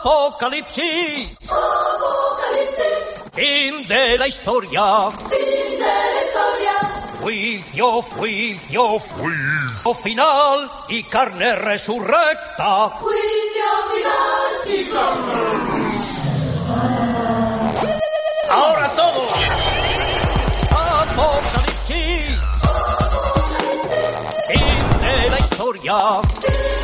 Apocalipsis. Fin de la historia. Fin de la historia. Juicio, juicio, juicio final y carne resurrecta. Juicio final y Ahora todos. Apocalipsis. Fin de la historia.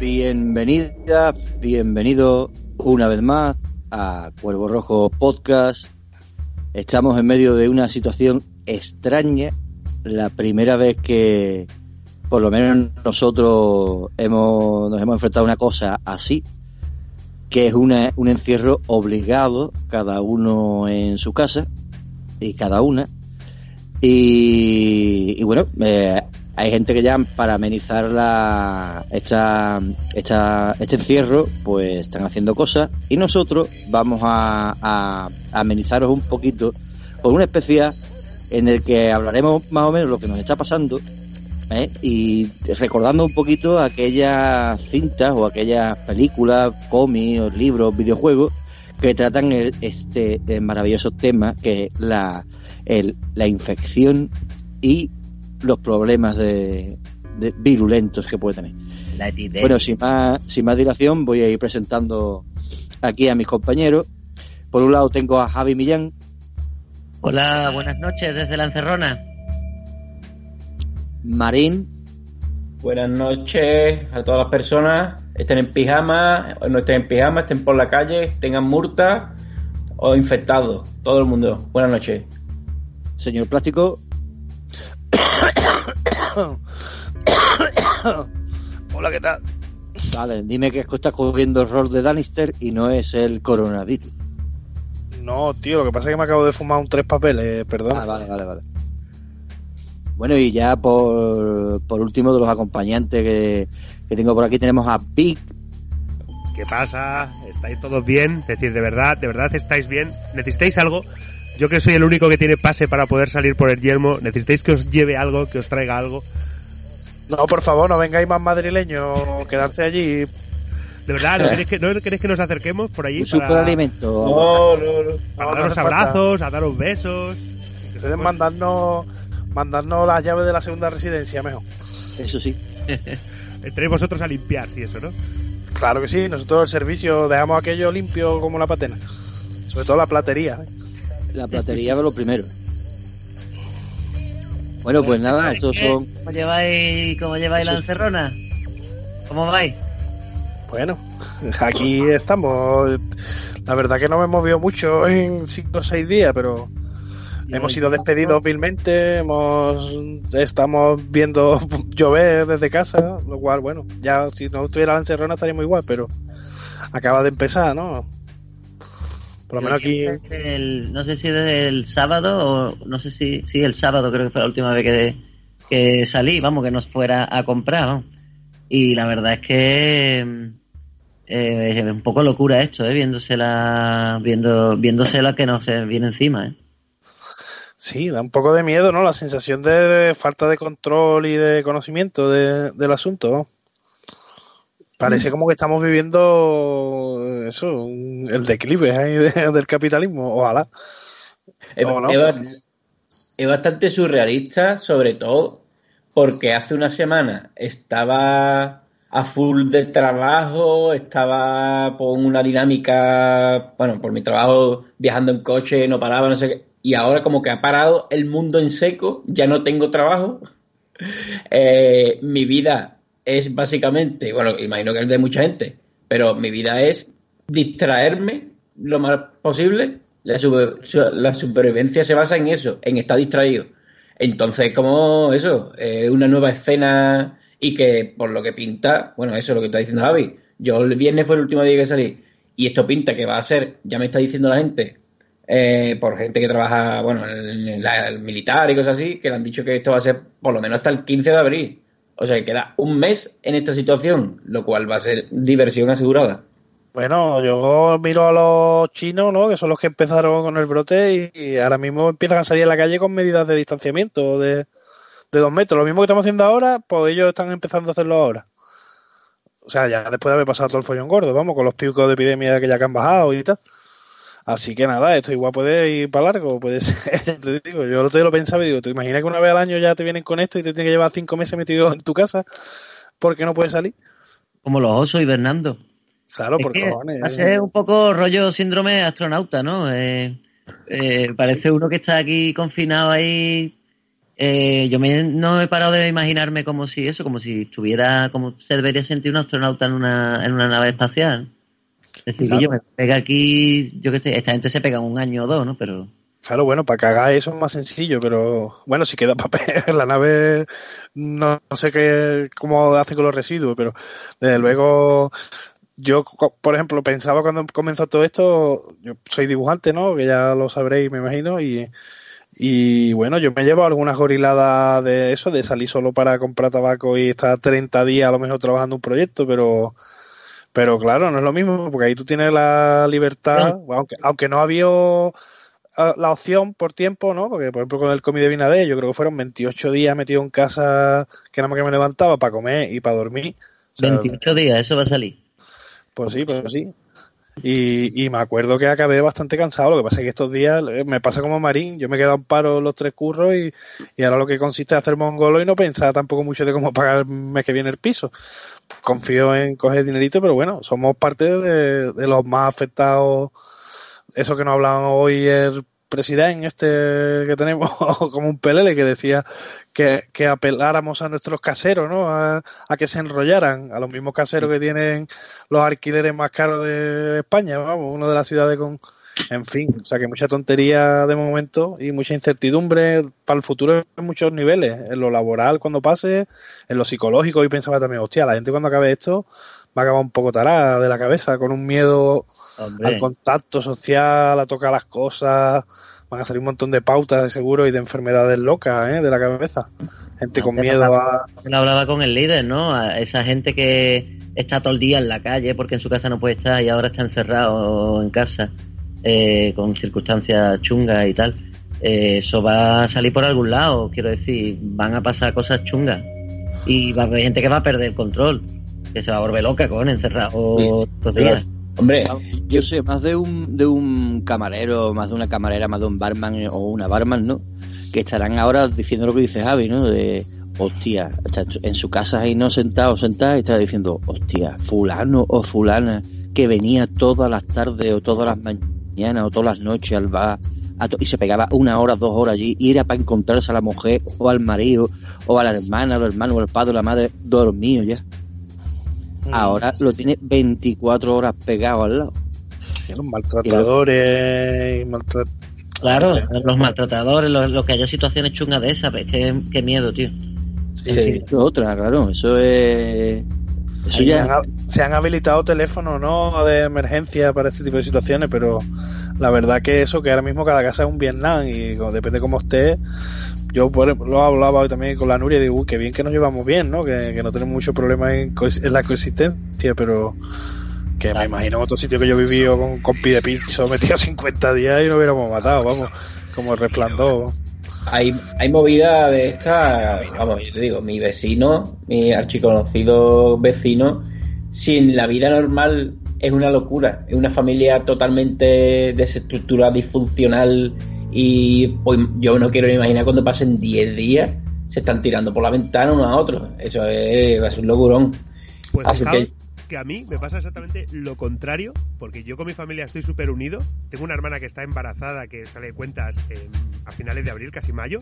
Bienvenida, bienvenido una vez más a Cuervo Rojo Podcast. Estamos en medio de una situación extraña, la primera vez que por lo menos nosotros hemos, nos hemos enfrentado a una cosa así, que es una, un encierro obligado, cada uno en su casa y cada una. Y, y bueno, eh, hay gente que ya para amenizar la, esta, esta, este encierro, pues están haciendo cosas y nosotros vamos a, amenizaros un poquito con una especial en el que hablaremos más o menos lo que nos está pasando ¿eh? y recordando un poquito aquellas cintas o aquellas películas, cómics, libros, videojuegos que tratan el, este el maravilloso tema que es la, el, la infección y los problemas de, de virulentos que puede tener. La. Bueno, sin más, sin más dilación, voy a ir presentando aquí a mis compañeros. Por un lado tengo a Javi Millán, Hola, buenas noches desde la Encerrona. Marín, Buenas noches a todas las personas. Estén en pijama, o no estén en pijama, estén por la calle, tengan murta o infectados. Todo el mundo. Buenas noches. señor Plástico, Hola, ¿qué tal? vale, dime que estás cogiendo el rol de Danister y no es el coronavirus. No, tío, lo que pasa es que me acabo de fumar un tres papeles, perdón. Ah, vale, vale, vale. Bueno, y ya por, por último de los acompañantes que, que tengo por aquí tenemos a Big, ¿Qué pasa? ¿Estáis todos bien? Es decir, de verdad, de verdad estáis bien. ¿Necesitáis algo? Yo que soy el único que tiene pase para poder salir por el yermo, ¿necesitáis que os lleve algo, que os traiga algo? No, por favor, no vengáis más madrileños, quedarse allí. ¿De verdad? ¿No queréis que, no queréis que nos acerquemos por allí un para, superalimento. No, no, no. para No, no daros abrazos, a daros besos? Ustedes mandarnos, mandarnos las llaves de la segunda residencia, mejor. Eso sí. Entréis vosotros a limpiar, si eso, ¿no? Claro que sí, nosotros el servicio dejamos aquello limpio como la patena. Sobre todo la platería. ¿eh? La platería es lo primero. Bueno, pues nada, estos son. ¿Cómo lleváis, cómo lleváis la Encerrona? ¿Cómo vais? Bueno, aquí estamos. La verdad que no me he movido mucho en 5 o 6 días, pero hemos sido despedidos vilmente, hemos estamos viendo llover desde casa, lo cual, bueno, ya si no estuviera la encerrona estaríamos igual, pero acaba de empezar, ¿no? Por lo menos aquí... El- no sé si desde el sábado o no sé si sí el sábado creo que fue la última vez que, que salí, vamos, que nos fuera a comprar. vamos. Y la verdad es que eh, es un poco locura esto, ¿eh? viéndose la, viendo, viéndose la que nos viene encima. ¿eh? Sí, da un poco de miedo, ¿no? La sensación de falta de control y de conocimiento de- del asunto, ¿no? Parece como que estamos viviendo eso, un- el declive ahí de- del capitalismo, ojalá. Es, No, no. es ba- es bastante surrealista, sobre todo porque hace una semana estaba a full de trabajo, estaba con una dinámica, bueno, por mi trabajo viajando en coche, no paraba, no sé qué, y ahora como que ha parado el mundo en seco, ya no tengo trabajo, Eh, mi vida es básicamente, bueno, imagino que es de mucha gente, pero mi vida es distraerme lo más posible. La, super- su- la supervivencia se basa en eso, en estar distraído. Entonces, como eso, eh, una nueva escena y que por lo que pinta, bueno, eso es lo que está diciendo Javi. Yo el viernes fue el último día que salí y esto pinta que va a ser, ya me está diciendo la gente, eh, por gente que trabaja, bueno, en la- el militar y cosas así, que le han dicho que esto va a ser por lo menos hasta el 15 de abril. O sea, que queda un mes en esta situación, lo cual va a ser diversión asegurada. Bueno, yo miro a los chinos, ¿no? Que son los que empezaron con el brote y, y ahora mismo empiezan a salir a la calle con medidas de distanciamiento de, de dos metros. Lo mismo que estamos haciendo ahora, pues ellos están empezando a hacerlo ahora. O sea, ya después de haber pasado todo el follón gordo, vamos, con los picos de epidemia que ya que han bajado y tal. Así que nada, esto igual puede ir para largo, puede ser, te digo, yo otro día lo pensaba y digo, ¿te imaginas que una vez al año ya te vienen con esto y te tienen que llevar cinco meses metido en tu casa porque no puedes salir? Como los osos hibernando. Claro, Es por cojones. va a ser un poco rollo síndrome astronauta, ¿no? Eh, eh, parece uno que está aquí confinado ahí. Eh, yo me- no he parado de imaginarme como si eso, como si estuviera, como se debería sentir un astronauta en una, en una nave espacial. Es decir, que yo me pega aquí, yo qué sé, esta gente se pega un año o dos, ¿no? Pero Claro, bueno, para cagar eso es más sencillo, pero bueno, si queda papel en la nave, no, no sé qué, cómo hace con los residuos, pero desde luego, yo, por ejemplo, pensaba cuando comenzó todo esto, yo soy dibujante, ¿no? Que ya lo sabréis, me imagino, y, y bueno, yo me llevo algunas goriladas de eso, de salir solo para comprar tabaco y estar 30 días a lo mejor trabajando un proyecto, pero pero claro, no es lo mismo, porque ahí tú tienes la libertad, aunque, aunque no había ah, la opción por tiempo, ¿no? Porque, por ejemplo, con el comité de Binadé, yo creo que fueron 28 días metido en casa, que nada más que me levantaba para comer y para dormir. O sea, 28 días, eso va a salir. pues sí, pues sí. Y, y me acuerdo que acabé bastante cansado. Lo que pasa es que estos días eh, me pasa como Marín. Yo me he quedado en paro los tres curros y, y ahora lo que consiste es hacer mongolo y no pensar tampoco mucho de cómo pagar el mes que viene el piso. Confío en coger dinerito, pero bueno, somos parte de, de los más afectados. Eso que nos hablaban hoy el presidente este que tenemos como un pelele que decía que, que apeláramos a nuestros caseros, ¿no? A, a que se enrollaran, a los mismos caseros que tienen los alquileres más caros de España, vamos, uno de las ciudades con... En fin, o sea que mucha tontería de momento y mucha incertidumbre para el futuro en muchos niveles, en lo laboral cuando pase, en lo psicológico y pensaba también, hostia, la gente cuando acabe esto va a acabar un poco tarada de la cabeza, con un miedo Hombre. al contacto social, a tocar las cosas, van a salir un montón de pautas de seguro y de enfermedades locas ¿eh? de la cabeza. Gente con miedo hablaba- a... Lo hablaba con el líder, ¿no? A esa gente que está todo el día en la calle porque en su casa no puede estar y ahora está encerrado en casa eh, con circunstancias chungas y tal. Eh, eso va a salir por algún lado, quiero decir, van a pasar cosas chungas y va a haber gente que va a perder el control, que se va a volver loca con encerrado Sí, sí, los días. Hombre, Yo sé, más de un, de un camarero, más de una camarera, más de un barman o una barman, ¿no? Que estarán ahora diciendo lo que dice Javi, ¿no? De, hostia, en su casa ahí no sentado, sentada, y está diciendo, hostia, fulano o fulana que venía todas las tardes o todas las mañanas o todas las noches al bar a to- y se pegaba una hora, dos horas allí y era para encontrarse a la mujer o al marido o a la hermana, al hermano o al padre o la madre dormido ya. Ahora lo tiene 24 horas pegado al lado. Los maltratadores y maltrat- Claro, No sé. los maltratadores, los, los que haya situaciones chungas de esas, ves qué, qué miedo, tío. Sí, otra, claro, eso es. Eso Ahí se, ya. han, se han habilitado teléfonos no de emergencia para este tipo de situaciones, pero la verdad que eso, que ahora mismo cada casa es un Vietnam y como- depende cómo esté. Yo por ejemplo, lo hablaba hoy también con la Nuria y digo, uy, qué bien que nos llevamos bien, ¿no? Que, que no tenemos mucho problema en, en la coexistencia, pero que me imagino en otro sitio que yo vivido con, con pie de piso metido 50 días y nos hubiéramos matado, vamos, como resplandor. hay, hay movida de esta, vamos, yo te digo, mi vecino, mi archiconocido vecino, si en la vida normal es una locura, es una familia totalmente desestructurada, disfuncional y pues yo no quiero ni imaginar cuando pasen 10 días se están tirando por la ventana uno a otro, eso es, va a ser un locurón. Pues Así que- que a mí me pasa exactamente lo contrario, porque yo con mi familia estoy súper unido. Tengo una hermana que está embarazada, que sale de cuentas en- a finales de abril, casi mayo.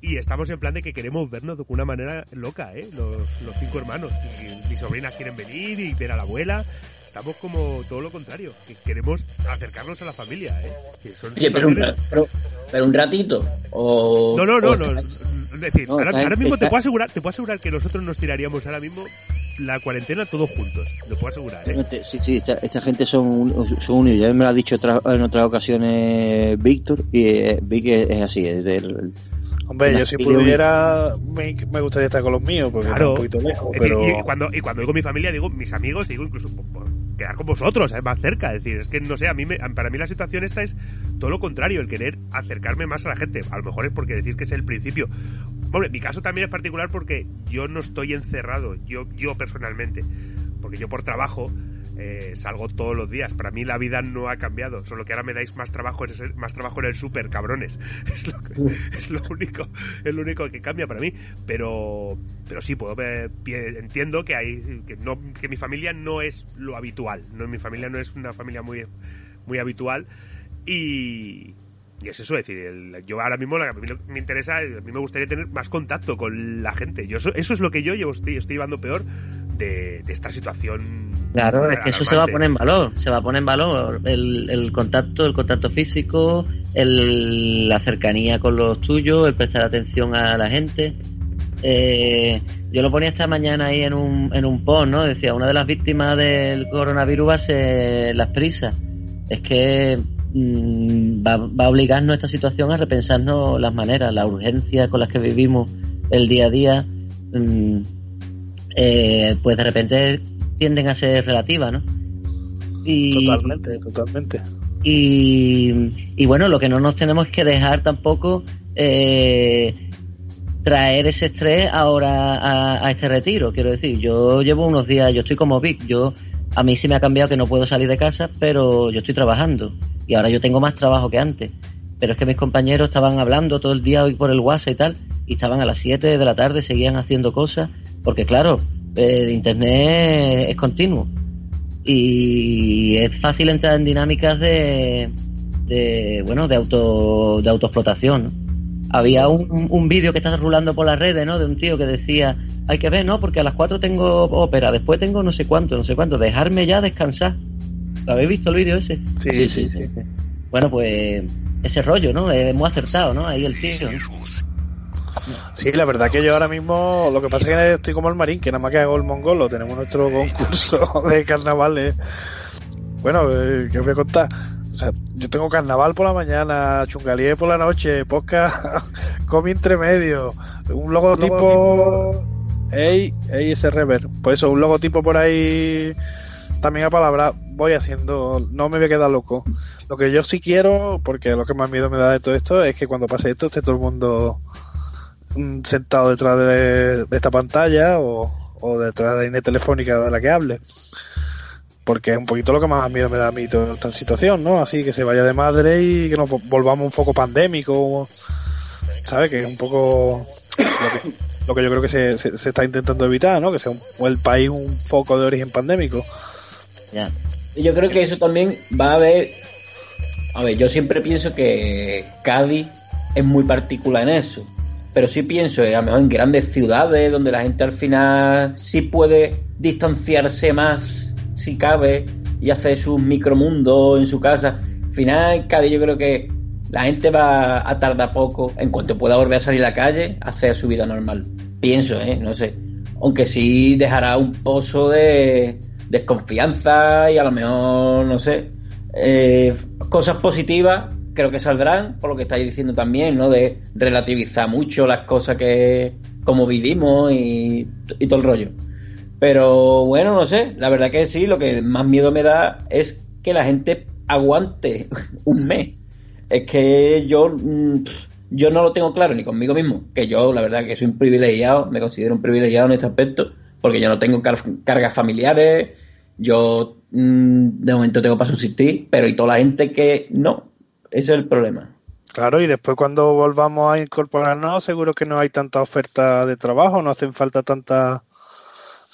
Y estamos en plan de que queremos vernos de una manera loca, ¿eh? Los, los cinco hermanos. Y mis sobrinas quieren venir y ver a la abuela. Estamos como todo lo contrario, que queremos acercarnos a la familia, ¿eh? Que son Oye, pero un, pero, pero un ratito. O, No, no, no, o- no. Es decir, No, ahora, mismo te puedo asegurar, te puedo asegurar que nosotros nos tiraríamos ahora mismo la cuarentena todos juntos. Lo puedo asegurar, ¿eh? Gente- Sí, sí, esta, esta gente son, son unidos. Ya me lo ha dicho otra- en otras ocasiones Víctor, y eh, vi que es así, es del... Hombre, yo si pudiera, me, me gustaría estar con los míos, porque Claro. está un poquito lejos, decir, y, cuando, y cuando digo mi familia, digo mis amigos, digo incluso por, por quedar con vosotros, ¿eh? más cerca. Es decir, es que no sé, a mí me- para mí la situación esta es todo lo contrario, el querer acercarme más a la gente. A lo mejor es porque decís que es el principio. Hombre, mi caso también es particular porque yo no estoy encerrado, yo, yo personalmente. Porque yo por trabajo eh, salgo todos los días. Para mí la vida no ha cambiado, solo que ahora me dais más trabajo, más trabajo en el súper, cabrones. Es lo, que- es lo único, es lo único que cambia para mí. Pero, pero sí, puedo ver- pie- entiendo que hay, que no, que mi familia no es lo habitual. No, mi familia no es una familia muy, muy habitual. Y, y es eso, es decir, el- yo ahora mismo lo que a mí me interesa, a mí me gustaría tener más contacto con la gente. Yo eso, eso es lo que yo llevo, estoy, estoy llevando peor de, de esta situación. Claro, es que eso se va a poner en valor, se va a poner en valor el, el contacto, el contacto físico, el, la cercanía con los tuyos, el prestar atención a la gente. Eh, yo lo ponía esta mañana ahí en un, en un post, ¿no? Decía, una de las víctimas del coronavirus va a ser las prisas. Es que va, va a obligarnos esta situación a repensarnos las maneras, las urgencias con las que vivimos el día a día. mm, eh, pues de repente tienden a ser relativas, ¿no? Y, Totalmente, totalmente. y, y bueno, lo que no nos tenemos que dejar tampoco eh, traer ese estrés ahora a, a este retiro. Quiero decir, yo llevo unos días, yo estoy como Vic, yo a mí sí me ha cambiado que no puedo salir de casa, pero yo estoy trabajando y ahora yo tengo más trabajo que antes. Pero es que mis compañeros estaban hablando todo el día hoy por el WhatsApp y tal, y estaban a las 7 de la tarde, seguían haciendo cosas, porque claro, eh, Internet es continuo y es fácil entrar en dinámicas de, de bueno de auto de autoexplotación. Había un, un vídeo que está rulando por las redes no de un tío que decía hay que ver no porque a las 4 tengo ópera después tengo no sé cuánto no sé cuánto dejarme ya descansar ¿lo habéis visto el vídeo ese? Sí, sí, sí. bueno pues ese rollo no es muy acertado no ahí el tío ¿no? Sí, la verdad que yo ahora mismo, lo que pasa es que estoy como el marín, que nada más que hago el mongolo, tenemos nuestro concurso de carnavales. Bueno, eh, ¿qué os voy a contar? O sea, yo tengo carnaval por la mañana, chungalier por la noche, podcast, comi entre medio, un logotipo, ey, ey, ese rever. Por eso, un logotipo por ahí también a palabra voy haciendo, no me voy a quedar loco. Lo que yo sí quiero, porque lo que más miedo me da de todo esto, es que cuando pase esto esté todo el mundo mm, sentado detrás de, de esta pantalla o, o detrás de la línea telefónica de la que hable. Porque es un poquito lo que más miedo me da a mí toda esta situación, ¿no? Así que se vaya de madre y que nos volvamos un foco pandémico, ¿sabes? Que es un poco lo que, yo creo que se, se, se está intentando evitar, ¿no? Que sea un- el país un foco de origen pandémico. ya Y Yo creo que eso también va a haber. A ver, yo siempre pienso que Cádiz es muy particular en eso. Pero sí pienso, eh, a lo mejor en grandes ciudades donde la gente al final sí puede distanciarse más, si cabe, y hacer sus micromundos en su casa. Al final, Cádiz yo creo que la gente va a tardar poco, en cuanto pueda volver a salir a la calle, a hacer su vida normal. Pienso, ¿eh? No sé. Aunque sí dejará un pozo de desconfianza y a lo mejor, no sé, eh, cosas positivas creo que saldrán, por lo que estáis diciendo también, ¿no? De relativizar mucho las cosas que, como vivimos y, y todo el rollo. Pero bueno, no sé, la verdad que sí, lo que más miedo me da es que la gente aguante un mes. Es que yo, mm, yo no lo tengo claro ni conmigo mismo, que yo la verdad que soy un privilegiado, me considero un privilegiado en este aspecto, porque yo no tengo car- cargas familiares, yo mm, de momento tengo para subsistir, pero y toda la gente que no, ese es el problema. Claro, y después cuando volvamos a incorporarnos, seguro que no hay tanta oferta de trabajo, no hacen falta tantas,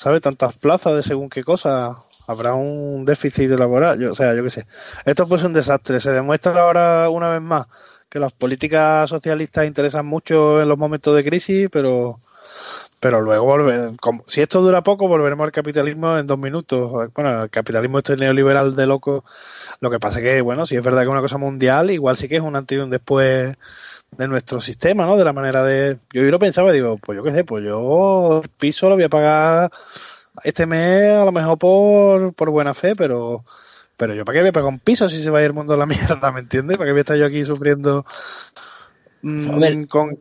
¿sabes? Tantas plazas de según qué cosa. Habrá un déficit laboral, yo, o sea, yo qué sé. Esto pues es un desastre. Se demuestra ahora una vez más que las políticas socialistas interesan mucho en los momentos de crisis, pero pero luego volver, como- si esto dura poco, volveremos al capitalismo en dos minutos. Bueno, el capitalismo este neoliberal de loco. Lo que pasa es que, bueno, si es verdad que es una cosa mundial, igual sí que es un antes y un después de nuestro sistema, ¿no? De la manera de. Yo, yo lo pensaba y digo, pues yo qué sé, pues yo el piso lo voy a pagar este mes a lo mejor por, por buena fe, pero. Pero yo, ¿para qué voy a pagar un piso si se va a ir el mundo a la mierda, ¿me entiendes? ¿Para qué voy a estar yo aquí sufriendo mm, con,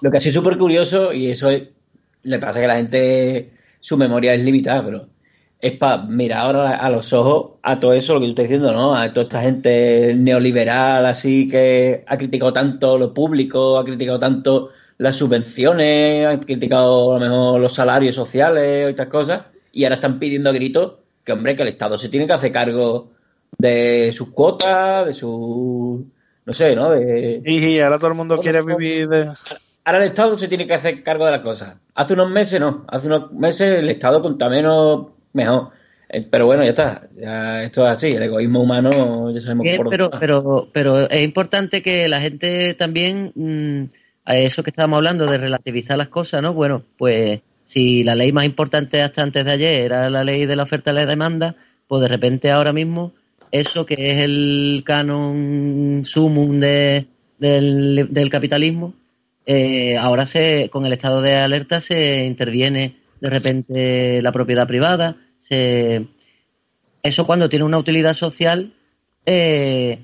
Lo que ha sido súper curioso, y eso es- le pasa que la gente, su memoria es limitada, pero es para mirar ahora a los ojos a todo eso, lo que tú estás diciendo, ¿no? A toda esta gente neoliberal, así que ha criticado tanto lo público, ha criticado tanto las subvenciones, ha criticado a lo mejor los salarios sociales y estas cosas, y ahora están pidiendo a gritos que, hombre, que el Estado se tiene que hacer cargo de sus cuotas, de su... no sé, ¿no? De, Y ahora todo el mundo quiere vivir de... Ahora el Estado se tiene que hacer cargo de las cosas. Hace unos meses no. Hace unos meses el Estado contra menos mejor. Eh, Pero bueno, ya está. Ya esto es así. El egoísmo humano ya sabemos Bien, por pero, dónde pero, pero es importante que la gente también, mm, a eso que estábamos hablando de relativizar las cosas, ¿no? Bueno, pues si la ley más importante hasta antes de ayer era la ley de la oferta y la demanda, pues de repente ahora mismo eso que es el canon sumum de, del, del capitalismo, eh, ahora se con el estado de alerta se interviene de repente la propiedad privada, se eso cuando tiene una utilidad social, eh,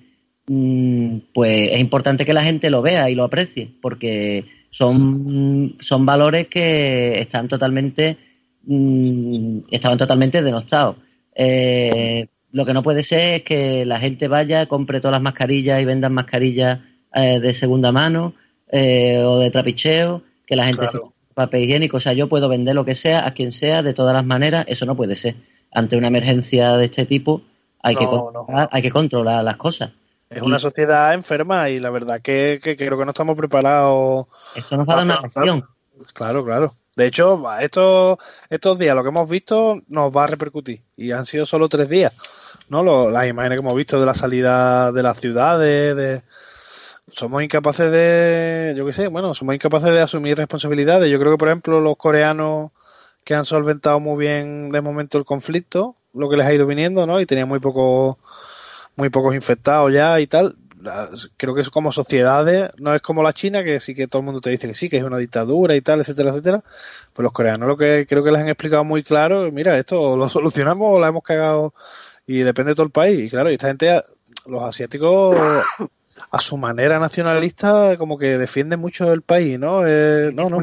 mm, pues es importante que la gente lo vea y lo aprecie, porque son, son valores que están totalmente, mm, estaban totalmente denostados. Eh, lo que no puede ser es que la gente vaya, compre todas las mascarillas y vendan mascarillas eh, de segunda mano eh, o de trapicheo, que la gente Claro. Papel higiénico. O sea, yo puedo vender lo que sea a quien sea, de todas las maneras. Eso no puede ser. Ante una emergencia de este tipo, hay, que, No, controlar, hay que controlar las cosas. Es una sociedad enferma y la verdad que, que creo que no estamos preparados. Esto nos va a dar una Claro, lección. Claro, claro. De hecho, estos, estos días, lo que hemos visto nos va a repercutir. Y han sido solo tres días. ¿no? Lo- las imágenes que hemos visto de la salida de las ciudades, de... Somos incapaces de, yo qué sé, bueno, somos incapaces de asumir responsabilidades. Yo creo que, por ejemplo, los coreanos que han solventado muy bien de momento el conflicto, lo que les ha ido viniendo, ¿no? Y tenían muy pocos, muy pocos infectados ya y tal. Creo que es como sociedades, no es como la China, que sí que todo el mundo te dice que sí, que es una dictadura y tal, etcétera, etcétera. Pues los coreanos lo que creo que les han explicado muy claro, mira, esto lo solucionamos o la hemos cagado y depende de todo el país. Y claro, y esta gente, los asiáticos, a su manera nacionalista, como que defienden mucho el país, ¿no? Eh, no, no,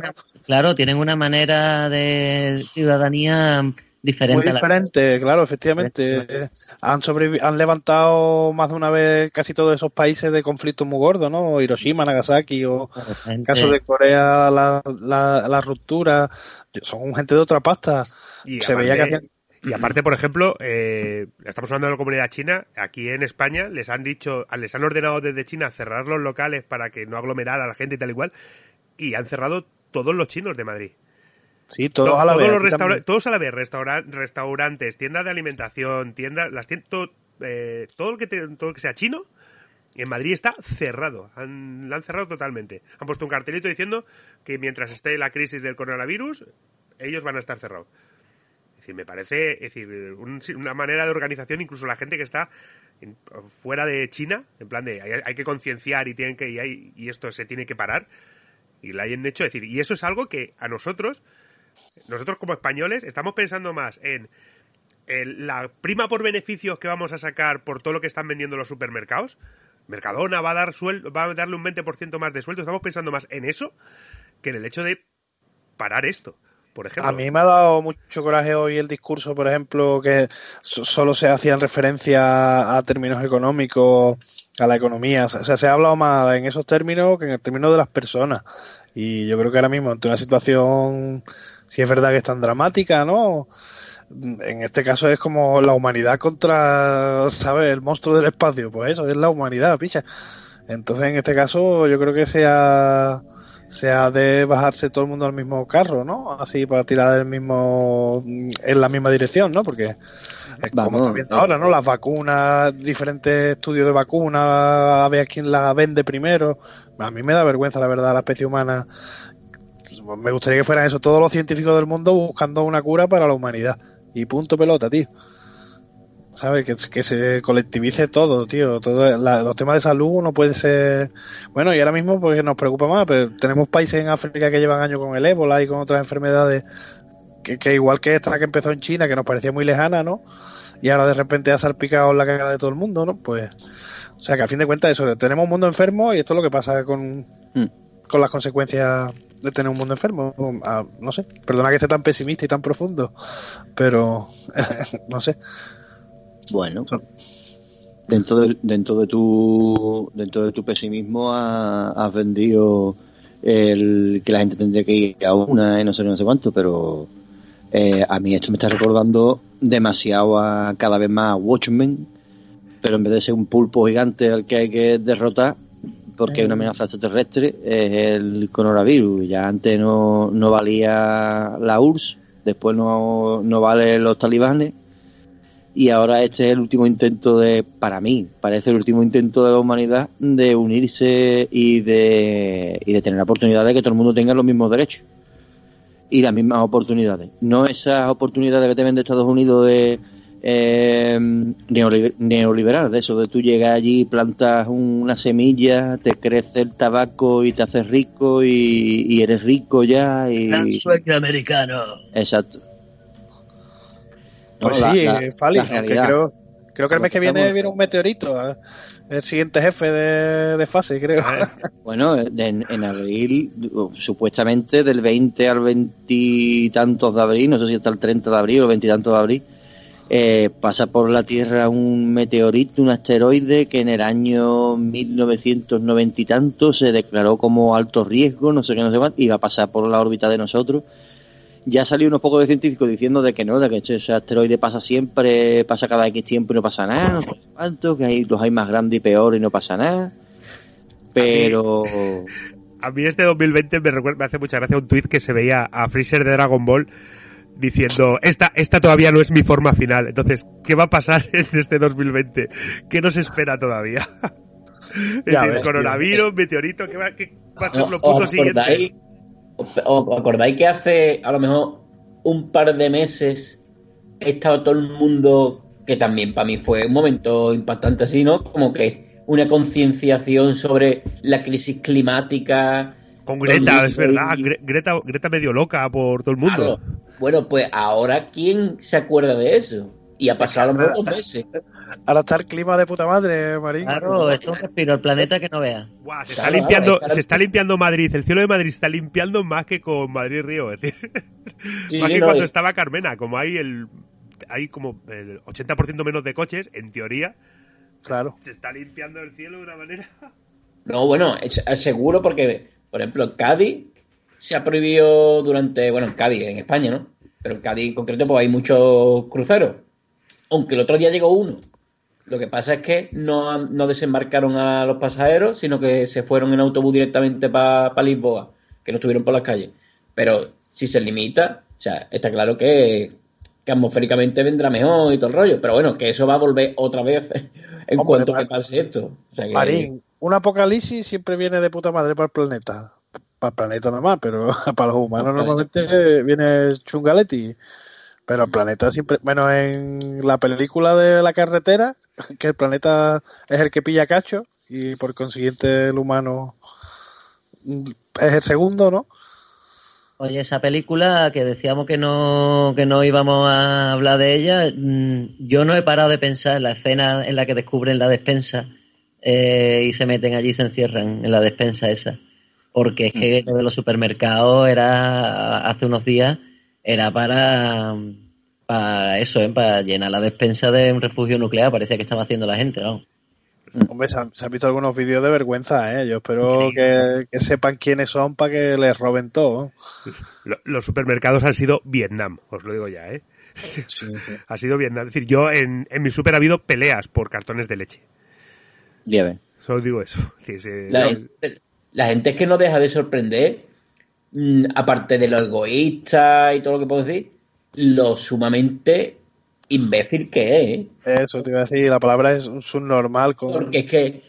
Claro, tienen una manera de ciudadanía muy diferente a la diferente, claro, efectivamente. Eh, Han, sobrevi- han levantado más de una vez casi todos esos países de conflictos muy gordos, ¿no? Hiroshima, Nagasaki o en caso de Corea, la, la, la ruptura. Son gente de otra pasta. Y Se veía que hacían- Y aparte, por ejemplo, eh, estamos hablando de la comunidad china. Aquí en España les han dicho, les han ordenado desde China cerrar los locales para que no aglomerara a la gente y tal igual. Y han cerrado todos los chinos de Madrid. Sí, todos To- a la todos vez. los restaura- todos a la vez, restaura- restaurantes, tiendas de alimentación, tiendas, las tien- to- eh, todo, lo que te- todo lo que sea chino, en Madrid está cerrado. Han, la han cerrado totalmente. Han puesto un cartelito diciendo que mientras esté la crisis del coronavirus, ellos van a estar cerrados. Me parece, es decir, un- una manera de organización, incluso la gente que está en- fuera de China, en plan de hay, hay que concienciar y tienen que y, hay- y esto se tiene que parar y la hayan hecho, decir, y eso es algo que a nosotros nosotros como españoles estamos pensando más en la prima por beneficios que vamos a sacar por todo lo que están vendiendo los supermercados. Mercadona va a dar suel- va a darle un 20% más de sueldo. Estamos pensando más en eso que en el hecho de parar esto, por ejemplo. A mí me ha dado mucho coraje hoy el discurso, por ejemplo, que so- solo se hacían referencia a términos económicos, a la economía. O sea, se ha hablado más en esos términos que en el término de las personas. Y yo creo que ahora mismo, ante una situación, si es verdad que es tan dramática, ¿no? En este caso es como la humanidad contra, ¿sabes? El monstruo del espacio. Pues eso, es la humanidad, picha. Entonces, en este caso, yo creo que se ha, sea de bajarse todo el mundo al mismo carro, ¿no? Así para tirar del mismo en la misma dirección, ¿no? Porque es como está viendo ahora, ¿no? Las vacunas, diferentes estudios de vacunas, a ver quién la vende primero. A mí me da vergüenza, la verdad, la especie humana. Me gustaría que fueran eso, todos los científicos del mundo buscando una cura para la humanidad. Y punto pelota, tío. ¿Sabes? Que, que se colectivice todo, tío. Todo, la- los temas de salud no puede ser. Bueno, y ahora mismo porque nos preocupa más, pero tenemos países en África que llevan años con el ébola y con otras enfermedades que, que igual que esta que empezó en China, que nos parecía muy lejana, ¿no? Y ahora de repente ha salpicado la cara de todo el mundo, ¿no? Pues. O sea que a fin de cuentas, eso, tenemos un mundo enfermo y esto es lo que pasa con, Mm. con las consecuencias de tener un mundo enfermo. Ah, no sé, perdona que esté tan pesimista y tan profundo, pero no sé. Bueno, dentro de, dentro de tu dentro de tu pesimismo ha- has vendido el que la gente tendría que ir a una y no sé no sé cuánto, pero eh, a mí esto me está recordando demasiado a cada vez más a Watchmen, pero en vez de ser un pulpo gigante al que hay que derrotar, porque hay una amenaza extraterrestre, es el coronavirus. Ya antes no, no valía la URSS, después no, no vale los talibanes y ahora este es el último intento de, para mí, parece el último intento de la humanidad de unirse y de, y de tener la oportunidad de que todo el mundo tenga los mismos derechos y las mismas oportunidades. No esas oportunidades que te vende Estados Unidos de eh, neoliber- neoliberal, de eso, de tú llegas allí, plantas una semilla, te crece el tabaco y te haces rico y, y eres rico ya. Y... Gran sueño americano. Exacto. Pues No, sí, la- la- Fali, la aunque realidad. creo, creo que el mes que viene viene un meteorito. eh, El siguiente jefe de, de fase, creo. Bueno, de- en, en abril, supuestamente del 20 al 20 y tantos de abril, no sé si hasta el 30 de abril o 20 y tantos de abril, eh, pasa por la Tierra un meteorito, un asteroide que en el año 1990 y tanto se declaró como alto riesgo, no sé qué, no sé cuánto, y va a pasar por la órbita de nosotros. Ya salió unos pocos de científicos diciendo de que no, de que ese- asteroide pasa siempre, pasa cada X tiempo y no pasa nada, no cuánto, que hay, los hay más grandes y peores y no pasa nada. Pero... A mí este 2020 me, recuerda, me hace mucha gracia un tuit que se veía a Freezer de Dragon Ball diciendo, esta, esta todavía no es mi forma final. Entonces, ¿qué va a pasar en este 2020? ¿Qué nos espera todavía? Es Ya decir, ves, coronavirus, meteorito, ¿qué va, qué va a ser ¿No- lo ¿Os puto acordáis, siguiente? Os- acordáis que hace a lo mejor un par de meses estaba todo el mundo, que también para mí fue un momento impactante así, ¿no? Como que una concienciación sobre la crisis climática. Con Greta, es verdad. Gre- Greta, Greta medio loca por todo el mundo. Claro. Bueno, pues ahora, ¿quién se acuerda de eso? Y ha pasado a lo mejor dos meses. Ahora está el clima de puta madre, Marín. Claro, esto es un respiro, el planeta que no vea. Buah, se está limpiando, claro, se está limpiando Madrid, el cielo de Madrid está limpiando más que con Madrid Río, es decir, Sí, más sí, que no, cuando y- estaba Carmena, como hay el hay como el 80% menos de coches, en teoría, Claro. se está limpiando el cielo de una manera. No, bueno, es, es seguro porque, por ejemplo, en Cádiz se ha prohibido durante, bueno, en Cádiz, en España, ¿no? Pero en Cádiz en concreto pues hay muchos cruceros. Aunque el otro día llegó uno. Lo que pasa es que no, no desembarcaron a los pasajeros, sino que se fueron en autobús directamente para Lisboa, que no estuvieron por las calles. Pero si se limita, o sea, está claro que, que atmosféricamente vendrá mejor y todo el rollo. Pero bueno, que eso va a volver otra vez en Hombre, cuanto Mar- que pase esto. O sea que- Marín, un apocalipsis siempre viene de puta madre para el planeta. Para el planeta nomás, pero para los humanos normalmente viene chungaletti. Pero el planeta siempre, bueno, en la película de la carretera, que el planeta es el que pilla cacho y por consiguiente el humano mm, es el segundo, ¿no? Oye, esa película que decíamos que no, que no íbamos a hablar de ella, mm, yo no he parado de pensar en la escena en la que descubren la despensa eh, y se meten allí y se encierran en la despensa esa. Porque es que lo de los supermercados era, hace unos días, era para, para eso, ¿eh? para llenar la despensa de un refugio nuclear, parecía que estaba haciendo la gente, vamos. Hombre, se han, se han visto algunos vídeos de vergüenza, ¿eh? Yo espero que, que sepan quiénes son para que les roben todo. Los supermercados han sido Vietnam, os lo digo ya, ¿eh? ha sido Vietnam. Es decir, yo en, en mi super ha habido peleas por cartones de leche. Ves. Solo digo eso. La, no, la gente es que no deja de sorprender, aparte de lo egoísta y todo lo que puedo decir, lo sumamente imbécil que es. ¿eh? Eso te iba a decir, la palabra es un subnormal con... Porque es que,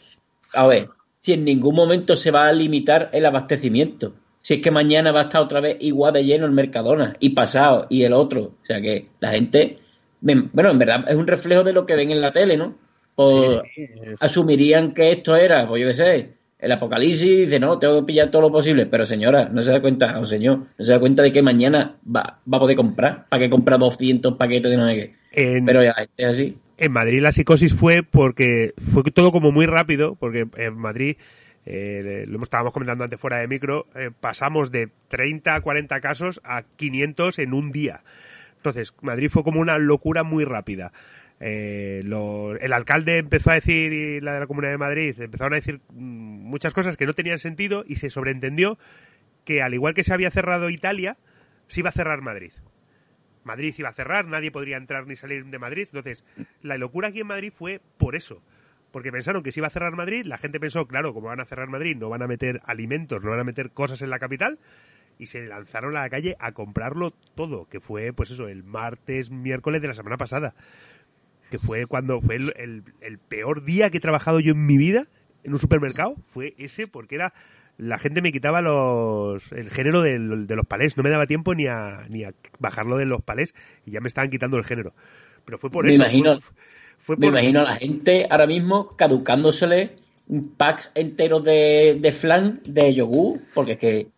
a ver, si en ningún momento se va a limitar el abastecimiento. Si es que mañana va a estar otra vez igual de lleno el Mercadona y pasado y el otro. O sea que la gente, bueno, en verdad es un reflejo de lo que ven en la tele, ¿no? O Sí, sí, es- asumirían que esto era, pues yo qué sé, el apocalipsis dice, no, tengo que pillar todo lo posible. Pero señora, no se da cuenta, o señor, no se da cuenta de que mañana va, va a poder comprar. ¿Para qué comprar 200 paquetes de no sé qué? En, Pero ya, este es así. en Madrid la psicosis fue porque fue todo como muy rápido, porque en Madrid, eh, lo estábamos comentando antes fuera de micro, eh, pasamos de 30 a 40 casos a 500 en un día. Entonces, Madrid fue como una locura muy rápida. Eh, el alcalde empezó a decir, y la de la Comunidad de Madrid, empezaron a decir mm, muchas cosas que no tenían sentido y se sobreentendió que al igual que se había cerrado Italia, se iba a cerrar Madrid. Madrid iba a cerrar, nadie podría entrar ni salir de Madrid. Entonces, la locura aquí en Madrid fue por eso. Porque pensaron que se iba a cerrar Madrid, la gente pensó, claro, como van a cerrar Madrid, no van a meter alimentos, no van a meter cosas en la capital, y se lanzaron a la calle a comprarlo todo, que fue, pues eso, el martes, miércoles de la semana pasada. Que fue cuando fue el, el- el peor día que he trabajado yo en mi vida en un supermercado, fue ese, porque era la gente me quitaba los el género del- de los palés, no me daba tiempo ni a, ni a bajarlo de los palés y ya me estaban quitando el género. Pero fue por Me eso. imagino- fue, fue Me por- imagino a la gente ahora mismo caducándosele packs enteros de, de flan de yogur, porque es que.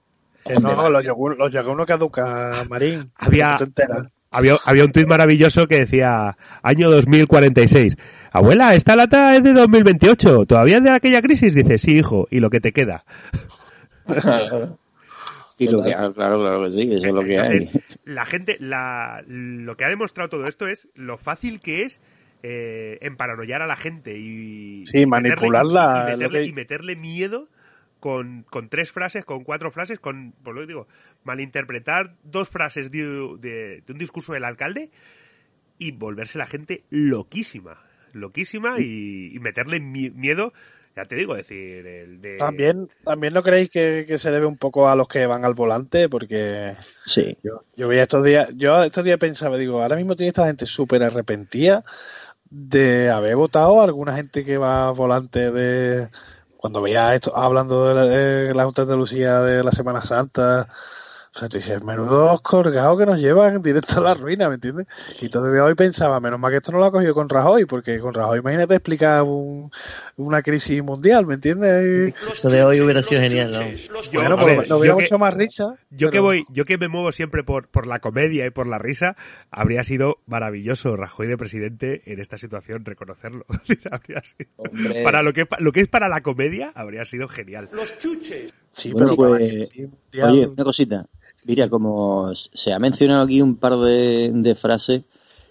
Que ¿dónde no, los yogur, los yogur no caducan, Marín. Había- No. Había, había un tuit maravilloso que decía año 2046. Abuela, esta lata es de 2028. ¿Todavía es de aquella crisis? Dice, sí, hijo, y lo que te queda. Y lo que, claro, claro que sí, eso es lo que hay. La gente, la, lo que ha demostrado todo esto es lo fácil que es eh, emparanoiar a la gente y, Sí, y manipularla, meterle, y, meterle, que- y meterle miedo con, con tres frases, con cuatro frases, con, por lo que digo, malinterpretar dos frases de, de- de un discurso del alcalde y volverse la gente loquísima, loquísima y, y meterle mi- miedo, ya te digo, decir, el de... También, también no creéis que, que se debe un poco a los que van al volante, porque Sí. yo, yo veía estos días, yo estos días pensaba, digo, ahora mismo tiene esta gente súper arrepentida de haber votado a alguna gente que va al volante de cuando veía esto hablando de la, de la Junta de Andalucía de la Semana Santa. O sea, tú dices, menudos colgados que nos llevan directo a la ruina, ¿me entiendes? Y todavía hoy pensaba, menos mal que esto no lo ha cogido con Rajoy, porque con Rajoy imagínate explicar un- una crisis mundial, ¿me entiendes? Eso de hoy hubiera sido genial, ¿no? Yo- bueno, por lo ver, yo que- mucho más risa. Yo que pero- voy, yo que me muevo siempre por, por la comedia y por la risa, habría sido maravilloso Rajoy de presidente en esta situación, reconocerlo. Habría sido- para lo que, lo que es para la comedia, habría sido genial. Sí, Bueno, pero para pues, Oye, una cosita. Mira, como se ha mencionado aquí un par de, de frases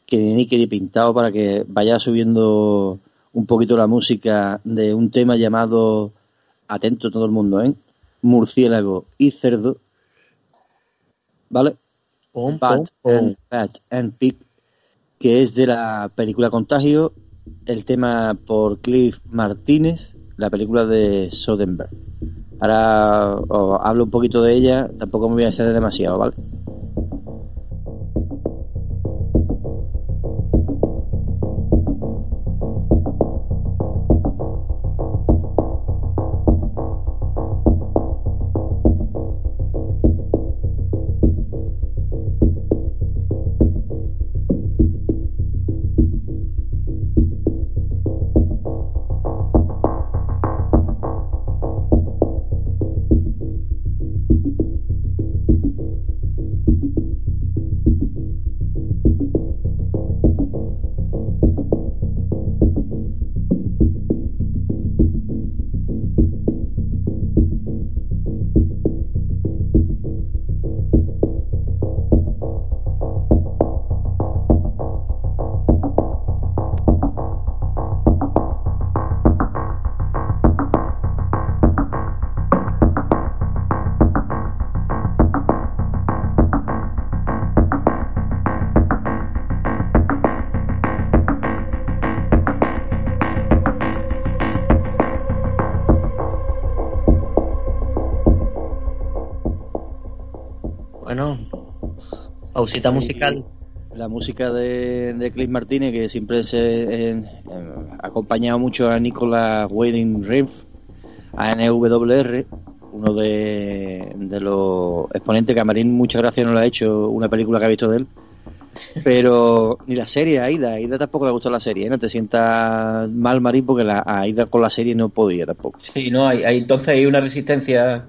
que ni que pintado para que vaya subiendo un poquito la música de un tema llamado, atento todo el mundo, ¿eh? Murciélago y cerdo. ¿Vale? Pum, Bat, and, Bat and Pig, que es de la película Contagio, el tema por Cliff Martínez, la película de Soderbergh. Ahora os hablo un poquito de ella, tampoco me voy a exceder demasiado, ¿vale? Pausita musical. La música de, de Cliff Martínez, que siempre se eh, ha acompañado mucho a Nicolas Winding Refn, a NWR, uno de, de los exponentes que a Marín muchas gracias no le ha hecho una película que ha visto de él. Pero ni la serie, a Aida, a Aida tampoco le gustó la serie, ¿eh? no te sientas mal Marín porque la, a Aida con la serie no podía tampoco. Sí, no, hay, hay- entonces hay una resistencia.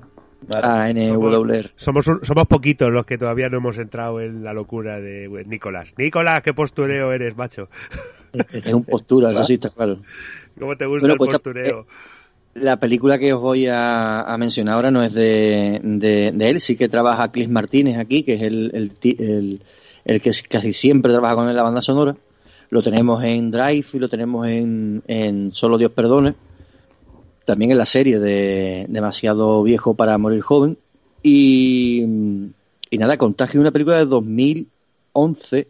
Vale. A NWR. Somos, un- somos poquitos los que todavía no hemos entrado en la locura de pues, Nicolás. Nicolás, qué postureo eres, macho. Es un postura, eso sí está claro. ¿Cómo te gusta Bueno, el pues, postureo? La película que os voy a, a mencionar ahora no es de, de, de él, sí que trabaja Cliff Martínez aquí, que es el, el, ti- el- el que casi siempre trabaja con él en la banda sonora. Lo tenemos en Drive y lo tenemos en, en Solo Dios Perdone. También en la serie de Demasiado Viejo para Morir Joven. Y, y nada, Contagio una película de 2011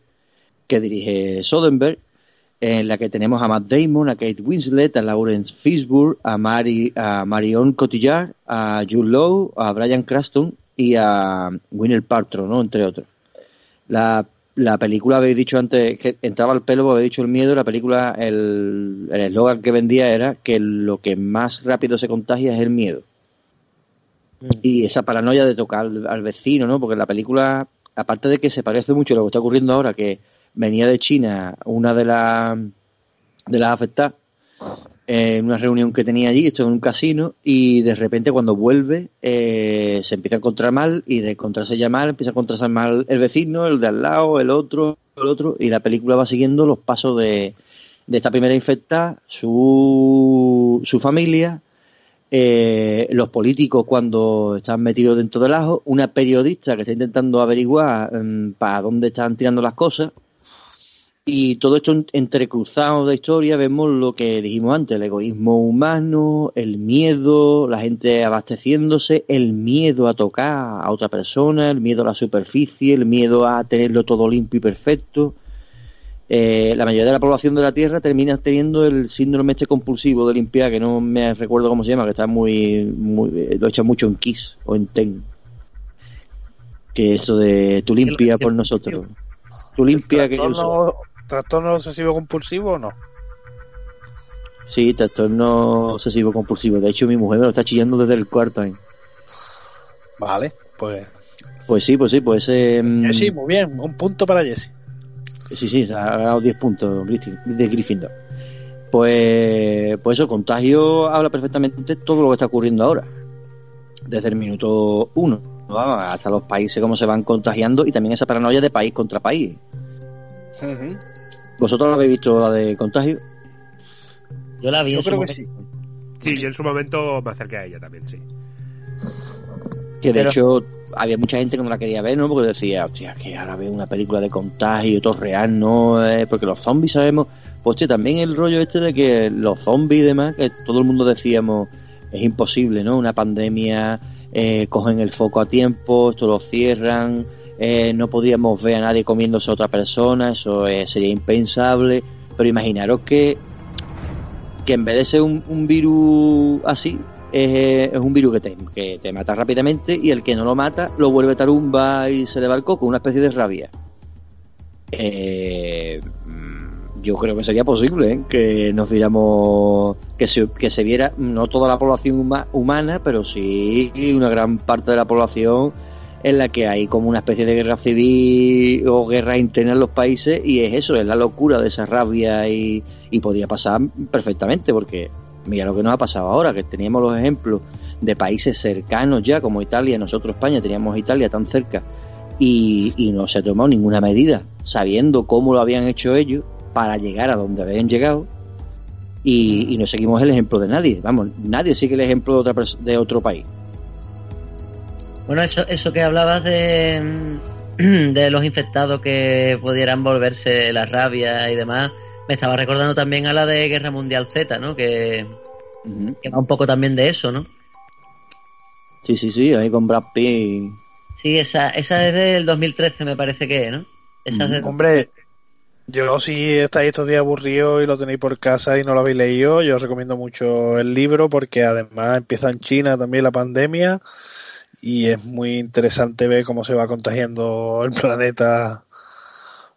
que dirige Soderbergh en la que tenemos a Matt Damon, a Kate Winslet, a Lawrence Fishburne, a, Mari, a Marion Cotillard, a Jude Law, a Brian Cranston y a Winner Paltrow, ¿no? entre otros. La, la película, habéis dicho antes, que entraba al pelo, habéis dicho el miedo, la película, el el eslogan que vendía era que lo que más rápido se contagia es el miedo. Y esa paranoia de tocar al, al vecino, ¿no? Porque la película, aparte de que se parece mucho a lo que está ocurriendo ahora, que venía de China una de las de las afectadas en una reunión que tenía allí, esto en un casino, y de repente cuando vuelve eh, se empieza a encontrar mal y de encontrarse ya mal empieza a encontrarse mal el vecino, el de al lado, el otro, el otro, y la película va siguiendo los pasos de, de esta primera infectada, su, su familia, eh, los políticos cuando están metidos dentro del ajo, una periodista que está intentando averiguar mm, para dónde están tirando las cosas, y todo esto en- entrecruzado de historia vemos lo que dijimos antes, el egoísmo humano, el miedo, la gente abasteciéndose, el miedo a tocar a otra persona, el miedo a la superficie, el miedo a tenerlo todo limpio y perfecto. Eh, la mayoría de la población de la Tierra termina teniendo el síndrome este compulsivo de limpiar, que no me recuerdo cómo se llama, que está muy, muy eh, lo echan mucho en Kiss o en Ten. Que eso de tú limpia por nosotros. Tú limpia que yo. ¿Trastorno, obsesivo compulsivo o no? Sí, trastorno obsesivo compulsivo. De hecho, mi mujer me lo está chillando desde el cuarto. ¿eh? Vale, pues. Pues sí, pues sí, pues ese. mm, Sí, muy bien, un punto para Jesse. Sí, sí, ha ganado 10 puntos de Gryffindor. Pues, pues eso, Contagio habla perfectamente de todo lo que está ocurriendo ahora. Desde el minuto uno, ¿no? hasta los países, cómo se van contagiando y también esa paranoia de país contra país. Ujú. ¿Vosotros lo habéis visto la de Contagio? Yo la vi Yo en su que momento. Sí, yo en su momento me acerqué a ella también, sí. Que de Pero- hecho había mucha gente que no la quería ver, ¿no? Porque decía, hostia, que ahora veo una película de contagio, todo real, ¿no? Eh, porque los zombies sabemos. Pues hostia, también el rollo este de que los zombies y demás, que todo el mundo decíamos, es imposible, ¿no? Una pandemia, eh, cogen el foco a tiempo, esto lo cierran, eh, no podíamos ver a nadie comiéndose a otra persona, eso eh, sería impensable. Pero imaginaros que, que en vez de ser un, virus así, es, es un virus que te, que te mata rápidamente y el que no lo mata lo vuelve tarumba y se le va el coco, una especie de rabia. Eh, mm, yo creo que sería posible ¿eh? que nos viéramos, que se, que se viera no toda la población huma- humana, pero sí una gran parte de la población en la que hay como una especie de guerra civil o guerra interna en los países y es eso, es la locura de esa rabia y, podía pasar perfectamente porque mira lo que nos ha pasado ahora, que teníamos los ejemplos de países cercanos ya como Italia, nosotros España teníamos Italia tan cerca y, no se ha tomado ninguna medida sabiendo cómo lo habían hecho ellos para llegar a donde habían llegado y, y no seguimos el ejemplo de nadie, vamos, nadie sigue el ejemplo de, otra de otro país. Bueno, eso, eso que hablabas de, mm, de los infectados que pudieran volverse la rabia y demás, me estaba recordando también a la de Guerra Mundial Z, ¿no? Que, va un poco también de eso, ¿no? Sí, sí, sí, ahí con Brad Pitt. Sí, esa, esa es del 2013, me parece que, ¿no? Esa es de- Hombre, yo si estáis estos días aburridos y lo tenéis por casa y no lo habéis leído, yo os recomiendo mucho el libro porque además empieza en China también la pandemia y es muy interesante ver cómo se va contagiando el planeta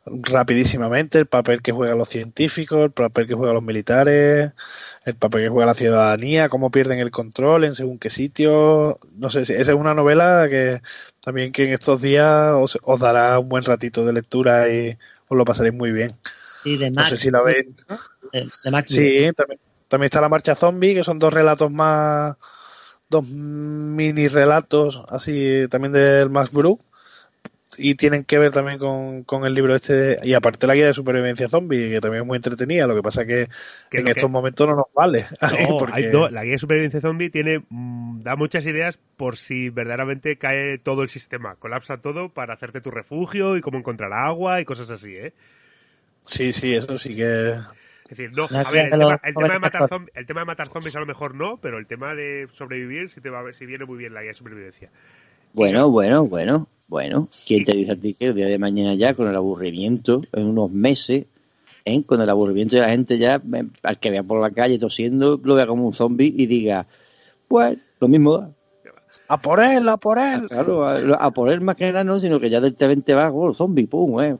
rapidísimamente, el papel que juegan los científicos, el papel que juegan los militares, el papel que juega la ciudadanía, cómo pierden el control en según qué sitio. No sé, si esa es una novela que también que en estos días os, os dará un buen ratito de lectura y os lo pasaréis muy bien. Y de No Max, sé si la veis. ¿no? De, de Max Sí, también, también está la marcha zombie, que son dos relatos más, dos mini relatos así también del Max Brook y tienen que ver también con, con el libro este y aparte la guía de supervivencia zombie que también es muy entretenida, lo que pasa que, Que en estos que- momentos no nos vale. No, porque- hay- no, la guía de supervivencia zombie tiene mm, da muchas ideas por si verdaderamente cae todo el sistema, colapsa todo para hacerte tu refugio y cómo encontrar agua y cosas así, ¿eh? Sí, sí, eso sí que... Es decir, no, a ver, el tema, los el tema de matar actores. zombi- el tema de matar zombies a lo mejor no, pero el tema de sobrevivir sí te va a ver, si viene muy bien la guía de supervivencia. Bueno, bueno, bueno, bueno. ¿Quién te dice a ti que el día de mañana ya, con el aburrimiento, en unos meses, ¿eh? con el aburrimiento de la gente ya, al que vea por la calle tosiendo, lo vea como un zombie y diga, pues, lo mismo da. ¡A por él, a por él! Claro, a, a por él más que nada no, sino que ya directamente va, oh, zombie, pum, eh.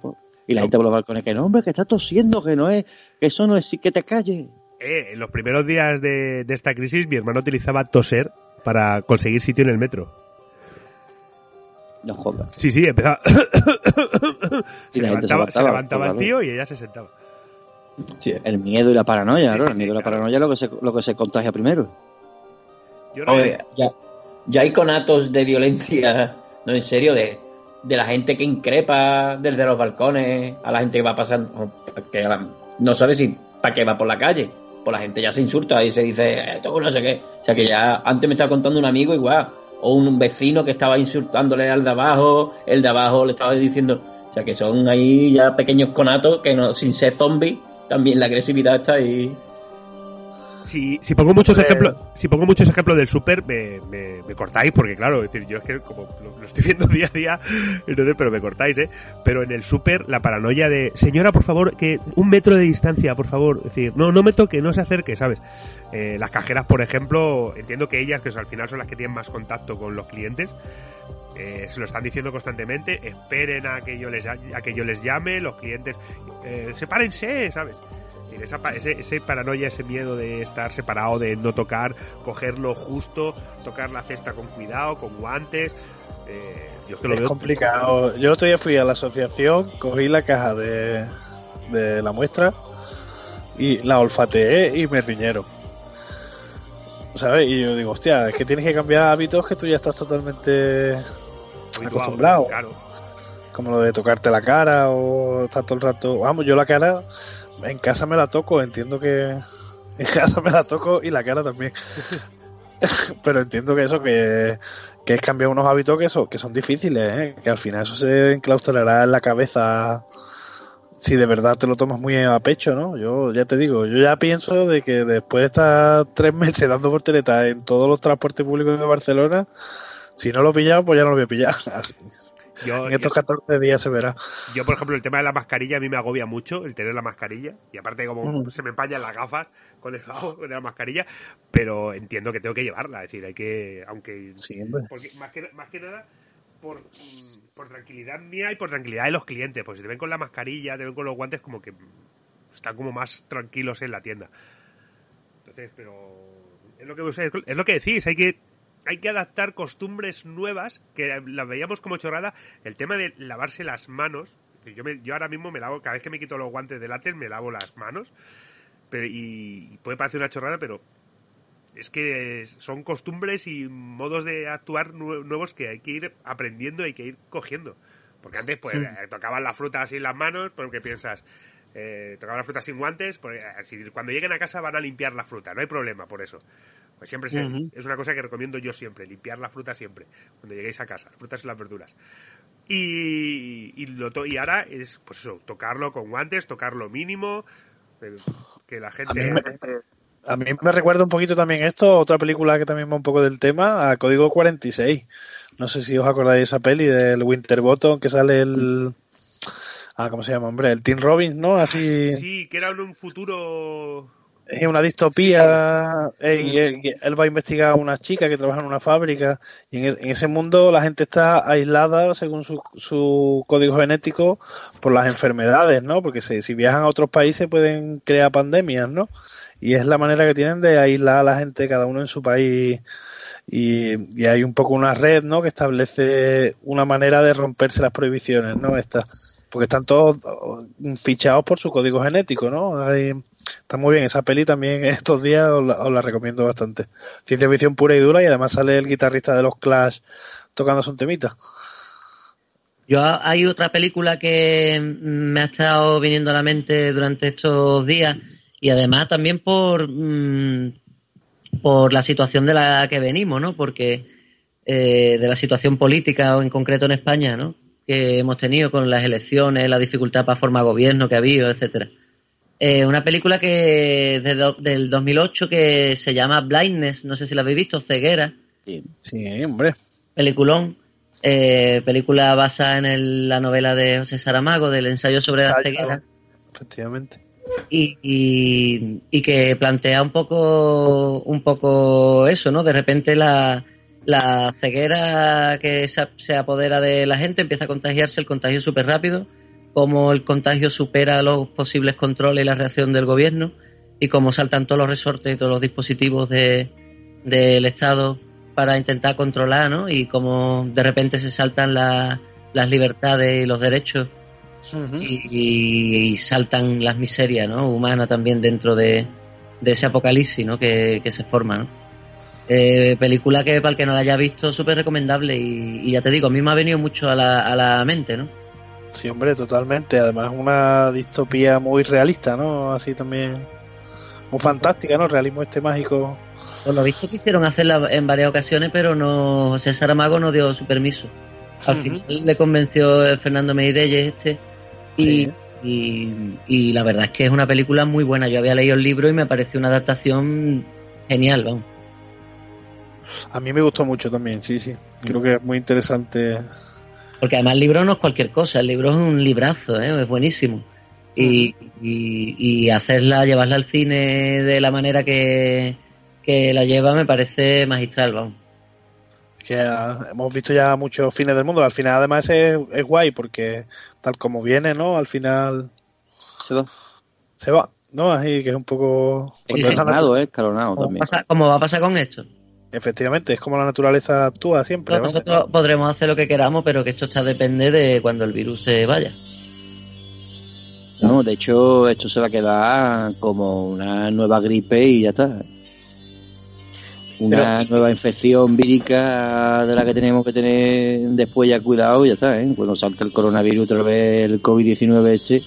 Y la gente por los balcones, que no, hombre, que está tosiendo, que no es, que eso no es, sí que te calles. Eh, en los primeros días de, de esta crisis mi hermano utilizaba toser para conseguir sitio en el metro. No jodas. Sí, sí, empezaba... se levantaba, se levantaba, el tío y ella se sentaba. El miedo y la paranoia, Sí, sí, el sí, miedo y la claro. paranoia es lo que se, lo que se contagia primero. Yo no- Oye, ya, ya hay conatos de violencia, no, en serio, de, de la gente que increpa desde los balcones a la gente que va pasando, que la- no sabe si para qué va por la calle. Pues la gente ya se insulta y se dice, esto no sé qué. O sea que ya antes me estaba contando un amigo igual, o un vecino que estaba insultándole al de abajo, el de abajo le estaba diciendo. O sea que son ahí ya pequeños conatos que no, sin ser zombies, también la agresividad está ahí. Si, si pongo muchos ejemplos, si pongo muchos ejemplos del súper, me, me, me cortáis, porque claro, es decir, yo es que como lo, lo estoy viendo día a día, entonces, pero me cortáis, eh. Pero en el súper, la paranoia de, señora, por favor, que un metro de distancia, por favor, es decir, no, no me toque, no se acerque, ¿sabes? Eh, las cajeras, por ejemplo, entiendo que ellas, que al final son las que tienen más contacto con los clientes, eh, se lo están diciendo constantemente, esperen a que yo les, a que yo les llame, los clientes, eh, sepárense, ¿sabes? Decir, Esa, ese, ese paranoia, ese miedo de estar separado, de no tocar, cogerlo justo, tocar la cesta con cuidado, con guantes. eh, yo es que lo Es veo complicado. Yo otro día fui a la asociación, cogí la caja de, de la muestra y la olfateé y me riñeron. ¿Sabes? Y yo digo, hostia, es que tienes que cambiar hábitos que tú ya estás totalmente habituado, acostumbrado. Claro. como lo de tocarte la cara o estar todo el rato. Vamos, yo la cara en casa me la toco, entiendo que en casa me la toco y la cara también. Pero entiendo que eso, que, que es cambiar unos hábitos que, eso, que son difíciles, ¿eh? que al final eso se enclaustrará en la cabeza si de verdad te lo tomas muy a pecho, ¿no? Yo ya te digo, yo ya pienso de que después de estar tres meses dando portereta en todos los transportes públicos de Barcelona, si no lo he pillado, pues ya no lo voy a pillar. Así- Yo, en estos 14 días se verá. yo, por ejemplo, el tema de la mascarilla a mí me agobia mucho, el tener la mascarilla. Y aparte, como Mm. se me empañan las gafas con el de la mascarilla, pero entiendo que tengo que llevarla. Es decir, hay que, aunque Sí, hombre. Porque más que, más que nada, por, mm, por tranquilidad mía y por tranquilidad de los clientes. Pues si te ven con la mascarilla, te ven con los guantes, como que están como más tranquilos en la tienda. Entonces, pero es lo que es lo que decís, hay que hay que adaptar costumbres nuevas que las veíamos como chorrada. El tema de lavarse las manos. Yo, me- yo ahora mismo me lavo, cada vez que me quito los guantes de látex, me lavo las manos. Pero, y, y puede parecer una chorrada, pero es que son costumbres y modos de actuar nue- nuevos que hay que ir aprendiendo y hay que ir cogiendo. Porque antes, pues, eh, tocaban la fruta así en las manos, porque piensas, eh, tocaban la fruta sin guantes, pues, eh, si cuando lleguen a casa van a limpiar la fruta, no hay problema por eso. Pues siempre se- es una cosa que recomiendo yo siempre, limpiar la fruta siempre, cuando lleguéis a casa, las frutas y las verduras. Y, y, lo to- y ahora es, pues eso, tocarlo con guantes, tocarlo mínimo, eh, que la A gente... mí, me, a mí me recuerda un poquito también esto, otra película que también va un poco del tema, a Código 46. No sé si os acordáis de esa peli del Winterbottom que sale el... Ah, ¿cómo se llama, hombre? El Tim Robbins, ¿no? Así... Sí, que era un futuro Es una distopía. eh, él, y él va a investigar a una chica que trabaja en una fábrica. Y en, e- en ese mundo la gente está aislada según su, su código genético por las enfermedades, ¿no? Porque si, viajan a otros países pueden crear pandemias, ¿no? Y es la manera que tienen de aislar a la gente, cada uno en su país. Y, hay un poco una red, ¿no? Que establece una manera de romperse las prohibiciones, ¿no? Esta, porque están todos oh, fichados por su código genético, ¿no? Hay- está muy bien esa peli también estos días os la, os la recomiendo bastante. Ciencia ficción pura y dura y además sale el guitarrista de los Clash tocándose un temita. Yo hay otra película que me ha estado viniendo a la mente durante estos días y además también por mm, por la situación de la que venimos, ¿no? Porque eh, de la situación política o en concreto en España, ¿no? Que hemos tenido con las elecciones, la dificultad para formar gobierno que ha habido, etcétera. Eh, una película que de do- del 2008 que se llama Blindness, no sé si la habéis visto, Ceguera Sí, hombre. peliculón, eh, película basada en el- la novela de José Saramago, del ensayo sobre la ceguera, Efectivamente. y, y- y que plantea un poco, un poco eso, ¿no? De repente la, la ceguera que se, se apodera de la gente empieza a contagiarse, el contagio súper rápido, cómo el contagio supera los posibles controles y la reacción del gobierno, y cómo saltan todos los resortes y todos los dispositivos de, del Estado para intentar controlar, ¿no? Y cómo de repente se saltan la- las libertades y los derechos y, y saltan las miserias ¿no? humanas también dentro de, de ese apocalipsis ¿no? que, que se forma. ¿no? Eh, película que para el que no la haya visto súper recomendable y, y ya te digo, a mí me ha venido mucho a la, a la mente. ¿no? Sí, hombre, totalmente. Además, una distopía muy realista, ¿no? Así también. Muy fantástica, ¿no? Realismo este mágico. Por lo visto quisieron hacerla en varias ocasiones, pero no José Saramago no dio su permiso. Al final le convenció Fernando Meirelles este y, Sí. y, y la verdad es que es una película muy buena. Yo había leído el libro y me pareció una adaptación genial, vamos. A mí me gustó mucho también, sí, sí. Creo que es muy interesante. Porque además el libro no es cualquier cosa, el libro es un librazo, ¿eh? es buenísimo. Y, y, y hacerla, llevarla al cine de la manera que, que la lleva me parece magistral, vamos. Que hemos visto ya muchos fines del mundo. Al final, además, es, es guay porque tal como viene, ¿no? Al final Se va. se va, ¿no? Así que es un poco. la Escalonado, ¿eh? Escalonado ¿Cómo, también. pasa- cómo va a pasar con esto? Efectivamente, es como la naturaleza actúa siempre. Pero ¿no? nosotros podremos hacer lo que queramos, pero que esto está depende de cuando el virus se vaya. No, de hecho, esto se va a quedar como una nueva gripe y ya está. Una nueva infección vírica de la que tenemos que tener después ya cuidado y ya está, ¿eh? Cuando salga el coronavirus otra vez, el COVID-19 este,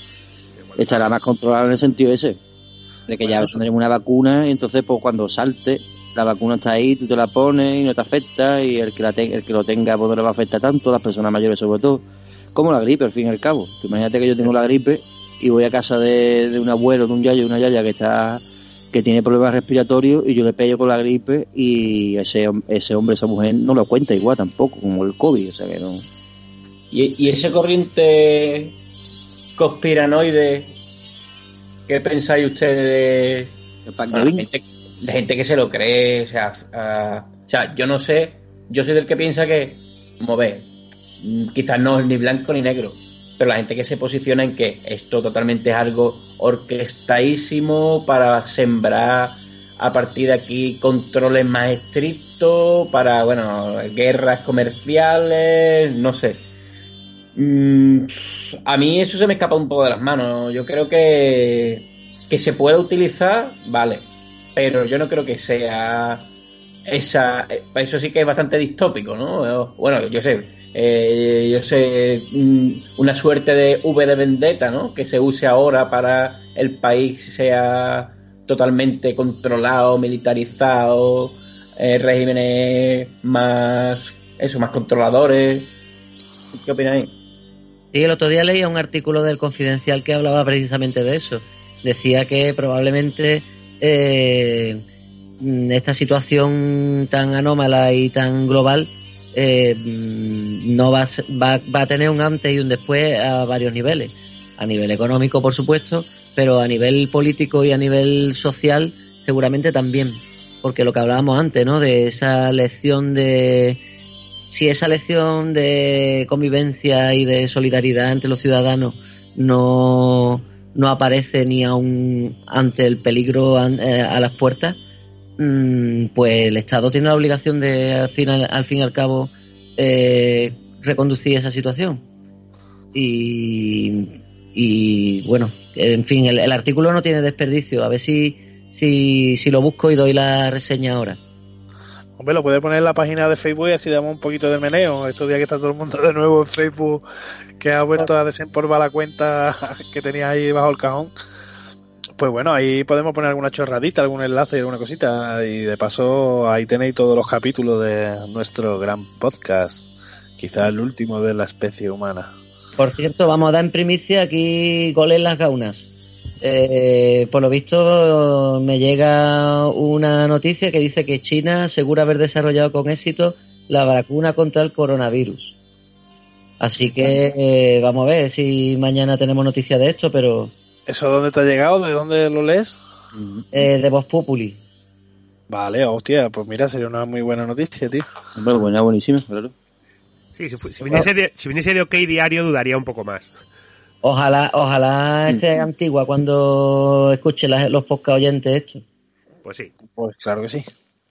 estará más controlado en el sentido ese. De que ya tendremos una vacuna y entonces pues cuando salte, la vacuna está ahí, tú te la pones y no te afecta y el que, la te- el que lo tenga pues no le va a afectar tanto, las personas mayores sobre todo. Como la gripe, al fin y al cabo. Tú imagínate que yo tengo la gripe y voy a casa de, de un abuelo, de un yayo, de una yaya que está que tiene problemas respiratorios y yo le pego con la gripe y ese, ese hombre, esa mujer no lo cuenta igual tampoco, como el COVID, o sea que no. Y, y ese corriente conspiranoide, ¿qué pensáis ustedes de, la, gente, que se lo cree? O sea, ah, o sea, yo no sé, yo soy del que piensa que, como ves, mm, quizás no es ni blanco ni negro, pero la gente que se posiciona en que esto totalmente es algo orquestadísimo para sembrar a partir de aquí controles más estrictos para, bueno, guerras comerciales, no sé. Mm, a mí eso se me escapa un poco de las manos. Yo creo que, que se puede utilizar, vale, pero yo no creo que sea esa. eh, Eso sí que es bastante distópico, ¿no? Bueno, yo sé, eh, yo sé, mm, una suerte de V de vendetta, ¿no? Que se use ahora para el país sea totalmente controlado, militarizado, eh, regímenes más, eso, más controladores. ¿Qué opináis? Sí, el otro día leía un artículo del Confidencial que hablaba precisamente de eso. Decía que probablemente eh, esta situación tan anómala y tan global eh, no va va, va a tener un antes y un después a varios niveles. A nivel económico, por supuesto, pero a nivel político y a nivel social seguramente también, porque lo que hablábamos antes, ¿no? De esa lección de si esa lección de convivencia y de solidaridad entre los ciudadanos no, no aparece ni aún ante el peligro eh, a las puertas, mm, pues el Estado tiene la obligación de al final, al fin y al cabo eh, reconducir esa situación. Y, y bueno, en fin, el, el artículo no tiene desperdicio. A ver si, si, si lo busco y doy la reseña ahora. Hombre, lo puede poner en la página de Facebook y así damos un poquito de meneo. Estos días que está todo el mundo de nuevo en Facebook, que ha vuelto a desempolvar la cuenta que tenía ahí bajo el cajón. Pues bueno, ahí podemos poner alguna chorradita, algún enlace alguna cosita. Y de paso, ahí tenéis todos los capítulos de nuestro gran podcast. Quizá el último de la especie humana. Por cierto, vamos a dar en primicia aquí goles las gaunas. Eh, por lo visto, me llega una noticia que dice que China asegura haber desarrollado con éxito la vacuna contra el coronavirus. Así que eh, vamos a ver si mañana tenemos noticia de esto, pero ¿Eso dónde te ha llegado? ¿De dónde lo lees? eh, de Voz Populi. Vale, hostia, pues mira, sería una muy buena noticia, tío. Hombre, buena, buenísima, claro. Sí, si viniese de, si viniese de OK Diario dudaría un poco más. Ojalá, ojalá esté antigua cuando escuche las- los podcast oyentes esto. Pues sí. Pues claro que sí.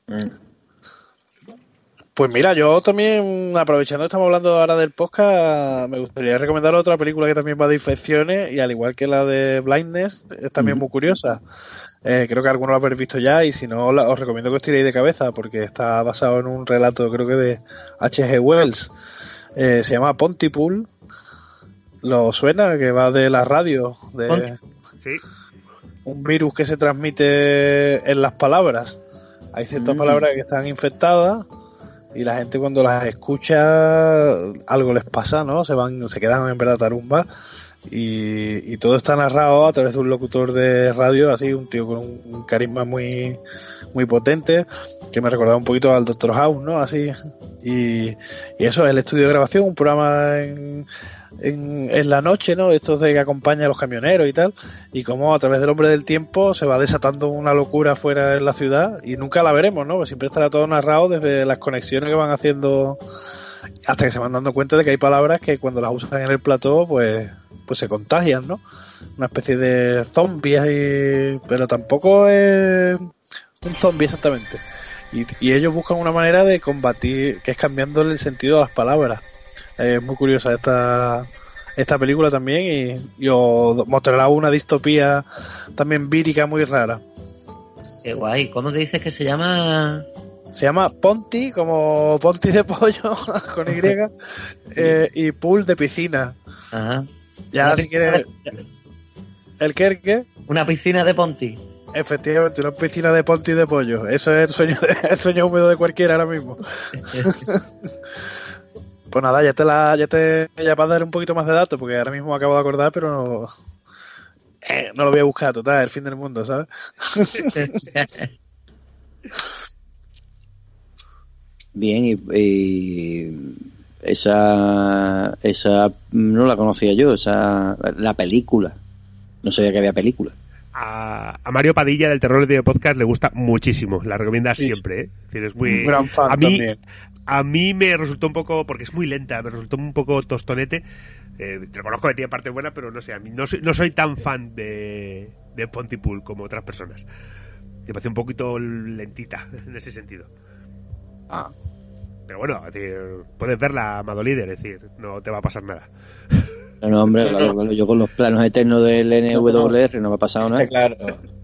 Mm. Pues mira, yo también, aprovechando que estamos hablando ahora del podcast, me gustaría recomendar otra película que también va de infecciones y al igual que la de Blindness, es también muy curiosa. Eh, creo que algunos lo habéis visto ya y si no, la- os recomiendo que os tiréis de cabeza porque está basado en un relato, creo que de H.G. Wells. Eh, se llama Pontypool. ¿Lo suena? Que va de la radio, de Sí. un virus que se transmite en las palabras. Hay ciertas Mm. palabras que están infectadas y la gente cuando las escucha algo les pasa, ¿no? Se van, se quedan en verdad tarumbas y, y todo está narrado a través de un locutor de radio, así un tío con un, un carisma muy muy potente que me recordaba un poquito al Doctor House, ¿no? Así y, y eso es el estudio de grabación, un programa en, en, en la noche, ¿no? Estos de que acompaña a los camioneros y tal, y cómo a través del hombre del tiempo se va desatando una locura fuera en la ciudad y nunca la veremos, ¿no? Pues siempre estará todo narrado desde las conexiones que van haciendo hasta que se van dando cuenta de que hay palabras que cuando las usan en el plató, pues, pues se contagian, ¿no? Una especie de zombies, y- pero tampoco es un zombie exactamente. Y, ellos buscan una manera de combatir, que es cambiándole el sentido a las palabras. Es muy curiosa esta, esta película también y, y os mostrará una distopía también vírica muy rara. Qué guay. ¿Cómo te dices que se llama? Se llama Ponti, como Ponti de pollo, con Y, eh, y Pool de piscina. Ajá. Ya, si quieres, el que, el que, Una piscina de Ponti. efectivamente, una piscina de Ponti de pollo. Eso es el sueño, de- el sueño húmedo de cualquiera ahora mismo. Pues nada, ya te la, ya te, ya para dar un poquito más de datos, porque ahora mismo me acabo de acordar, pero no, eh, no lo voy a buscar, total, el fin del mundo, ¿sabes? Bien, y, y esa, esa no la conocía yo, esa, la película. No sabía que había película. A, a Mario Padilla del Terror de Podcast le gusta muchísimo. La recomienda Sí. siempre, ¿eh? Es decir, es muy... Un gran fan a mí, también. A mí me resultó un poco, porque es muy lenta, me resultó un poco tostonete. Eh, reconozco que tiene parte buena, pero no sé, a mí no soy, no soy tan fan de, de Pontypool como otras personas. Me parece un poquito lentita en ese sentido. Ah, Pero bueno, es decir, puedes verla, Amado Líder, es decir, no te va a pasar nada. no, no, hombre, claro, claro, yo con los planos eternos del NWR no me ha pasado nada. Claro.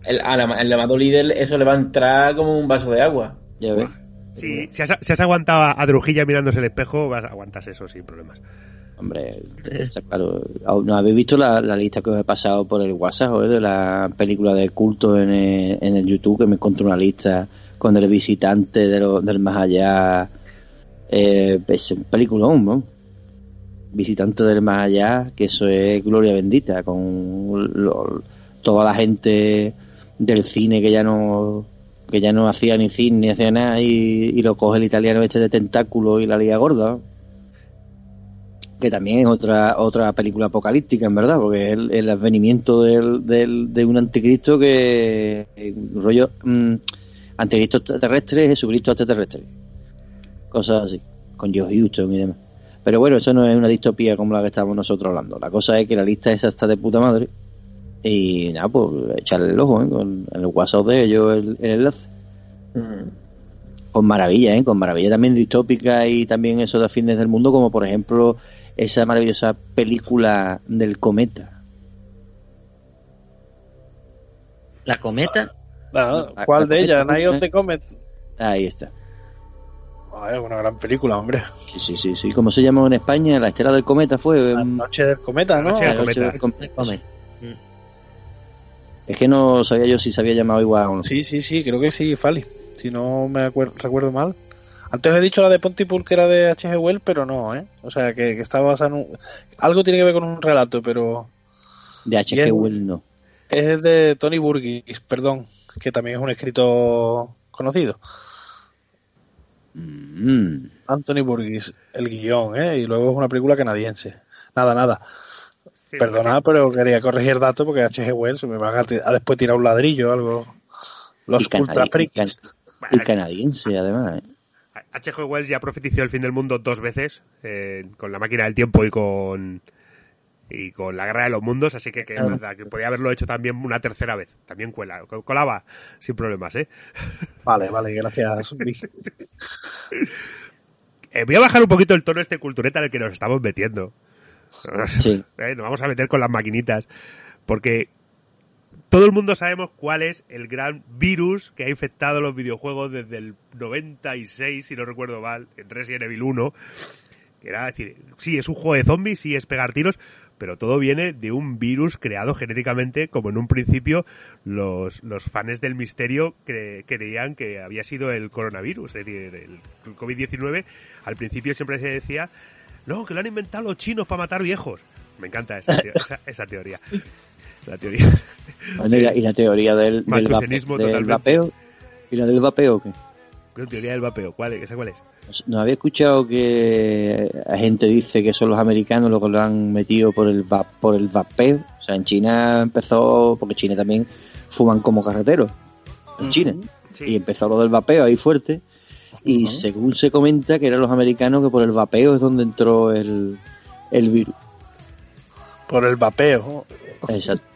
El, a la- el llamado líder, eso le va a entrar como un vaso de agua. Ya ves. Si, si, has, si has aguantado a, a Drujilla mirándose el espejo, vas, aguantas eso sin problemas. Hombre, claro, ¿no habéis visto la, la lista que os he pasado por el WhatsApp joder, de la película de culto en el, en el YouTube? Que me encontré una lista con el visitante de lo- del más allá. Eh, es un peliculón, ¿no? Visitante del más allá, que eso es gloria bendita, con lo- toda la gente del cine que ya no que ya no hacía ni cine ni hacía nada y, y lo coge el italiano este de tentáculo y la liga gorda. que también es otra otra película apocalíptica, en verdad, porque es el, el advenimiento del, del- de un anticristo que. rollo. mm, anticristo extraterrestre, Jesucristo extraterrestre. Cosas así, con Joe Houston y demás. Pero bueno, eso no es una distopía como la que estamos nosotros hablando. La cosa es que la lista esa está de puta madre. Y nada, pues echarle el ojo, ¿eh? Con en el WhatsApp de ellos el, el enlace. Mm. Con maravilla, ¿eh? Con maravilla también distópica y también eso de fines del mundo, como por ejemplo esa maravillosa película del cometa. La cometa. Ah, Ah, ¿Cuál de ah, ellas? ah, Night of ah. the Comet. Ahí está. Ah, es una gran película, hombre. Sí, sí, sí, sí. ¿Cómo se llamó en España? La estela del cometa fue. La mm, noche del cometa, ¿no? noche la del noche cometa. del cometa. Es que no sabía yo si se había llamado igual o no. Sí, sí, sí, creo que sí, Fali. Si no me recuerdo mal. Antes he dicho la de Pontypool que era de H.G. Wells, pero no, ¿eh? O sea, que, que estaba basada en un... Algo tiene que ver con un relato, pero De H.G. Wells no. es de Tony Burgess, perdón, que también es un escritor conocido. Mm. Anthony Burgess, el guion, ¿eh? Y luego es una película canadiense. Nada, nada. Sí, Perdonad, pero quería corregir datos porque H.G. Wells me van a, después tirar un ladrillo o algo. Los ultra y can- y canadiense, además. ¿eh? H.G. Wells ya profetizó el fin del mundo dos veces, eh, con la máquina del tiempo y con y con la guerra de los mundos, así que, que Ah. verdad que podía haberlo hecho también una tercera vez. También cuela, col- colaba sin problemas, ¿eh? Vale, vale, gracias. Eh, Voy a bajar un poquito el tono este cultureta en el que nos estamos metiendo. Sí. Eh, Nos vamos a meter con las maquinitas. Porque todo el mundo sabemos cuál es el gran virus que ha infectado los videojuegos desde el 96, si no recuerdo mal, en Resident Evil 1. Que era decir, sí, es un juego de zombies, sí, es pegar tiros, pero todo viene de un virus creado genéticamente, como en un principio los, los fans del misterio cre- creían que había sido el coronavirus, es decir, el COVID-19. Al principio siempre se decía, no, que lo han inventado los chinos para matar viejos. Me encanta esa, esa, esa teoría. Esa teoría. Bueno, y, la, y la teoría del, del, vape- del vapeo. ¿Y la del vapeo qué? ¿Qué teoría del vapeo? ¿Cuál es? ¿Esa cuál es? ¿No había escuchado que la gente dice que son los americanos los que lo han metido por el va- por el vapeo? O sea, en China empezó, porque China también fuman como carreteros. En China. Sí. Y empezó lo del vapeo ahí fuerte. Y según se comenta que eran los americanos que por el vapeo es donde entró el, el virus. Por el vapeo. Exacto.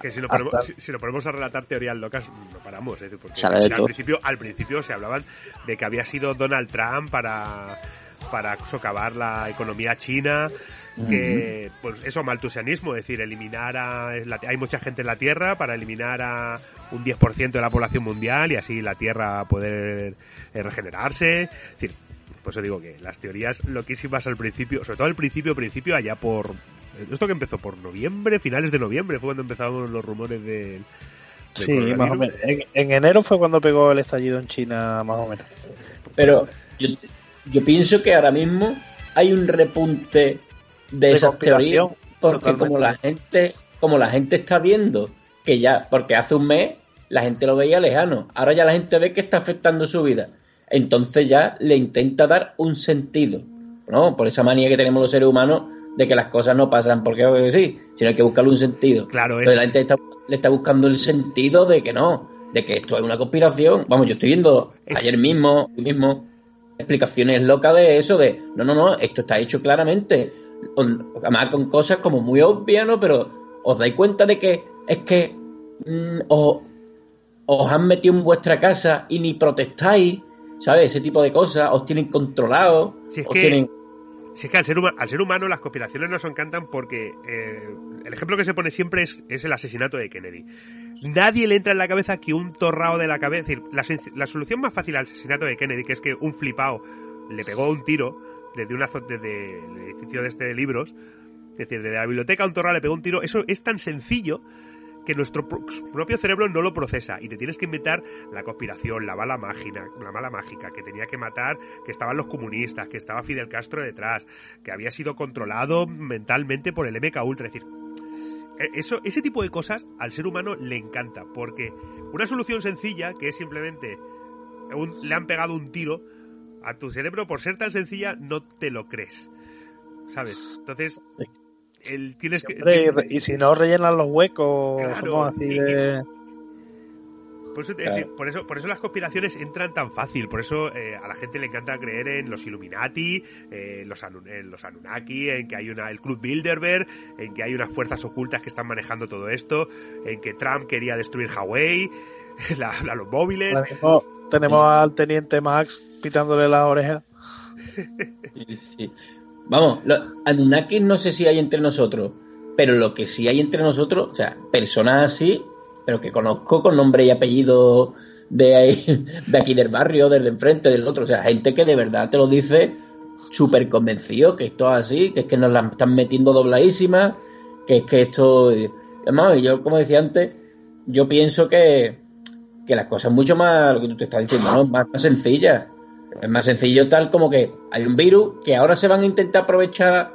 Que si nos, Hasta- ponemos, si, si nos ponemos a relatar teorías locas, no paramos. decir, porque al, principio, al principio se hablaban de que había sido Donald Trump para, para socavar la economía china. Que, pues eso, maltusianismo, es decir, eliminar a. la- hay mucha gente en la Tierra para eliminar a un 10% de la población mundial y así la Tierra poder eh, regenerarse. Es decir, por eso digo que las teorías loquísimas al principio, sobre todo al principio, principio, allá por. Esto que empezó por noviembre, finales de noviembre, fue cuando empezaron los rumores del. del Sí, más o menos. En, en enero fue cuando pegó el estallido en China, más o menos. Pero yo, yo pienso que ahora mismo hay un repunte de, De esas teorías porque totalmente. como la gente como la gente está viendo que ya porque hace un mes la gente lo veía lejano ahora ya la gente ve que está afectando su vida entonces ya le intenta dar un sentido no por esa manía que tenemos los seres humanos de que las cosas no pasan porque sí sino hay que buscarle un sentido Claro, es. la gente está- le está buscando el sentido de que no, de que esto es una conspiración. Vamos, yo estoy viendo Es- ayer mismo, hoy mismo, explicaciones locas de eso, de no, no, no, esto está hecho claramente. Además con cosas como muy obvias, ¿no? Pero os dais cuenta de que es que mm, os, os han metido en vuestra casa y ni protestáis, ¿sabes? Ese tipo de cosas, os tienen controlados, Si os que- tienen... Si es que al ser, al ser humano las conspiraciones nos encantan porque eh, el ejemplo que se pone siempre es, es el asesinato de Kennedy. Nadie le entra en la cabeza que un torrao de la cabeza... Es decir, la, solución más fácil al asesinato de Kennedy, que es que un flipao le pegó un tiro desde, una, desde el edificio de este de libros, es decir, desde la biblioteca a un torrao le pegó un tiro, eso es tan sencillo que nuestro pro- propio cerebro no lo procesa y te tienes que inventar la conspiración, la bala mágica, la mala mágica, que tenía que matar, que estaban los comunistas, que estaba Fidel Castro detrás, que había sido controlado mentalmente por el MK Ultra, es decir, eh, eso, ese tipo de cosas al ser humano le encanta, porque una solución sencilla, que es simplemente un- le han pegado un tiro, a tu cerebro por ser tan sencilla no te lo crees. ¿sabes? Entonces, el, tienes que... Y, y si no rellenan los huecos, Claro, así y- de... Por eso, te Claro. decir, por eso, por eso las conspiraciones entran tan fácil. Por eso eh, a la gente le encanta creer en los Illuminati, eh, los, en los Anunnaki, en que hay una, el Club Bilderberg, en que hay unas fuerzas ocultas que están manejando todo esto, en que Trump quería destruir Hawái, la, la- los móviles. Mismo tenemos al teniente Max pitándole las orejas. Sí, sí. Vamos, los no sé si hay entre nosotros, pero lo que sí hay entre nosotros, o sea, personas así, pero que conozco con nombre y apellido de, ahí, de aquí del barrio, del de enfrente, del otro, o sea, gente que de verdad te lo dice súper convencido que esto es así, que es que nos la están metiendo dobladísima, que es que esto... Además, yo como decía antes, yo pienso que, que las cosas mucho más, lo que tú te estás diciendo, ¿no? Más, más sencillas. Es más sencillo tal como que hay un virus que ahora se van a intentar aprovechar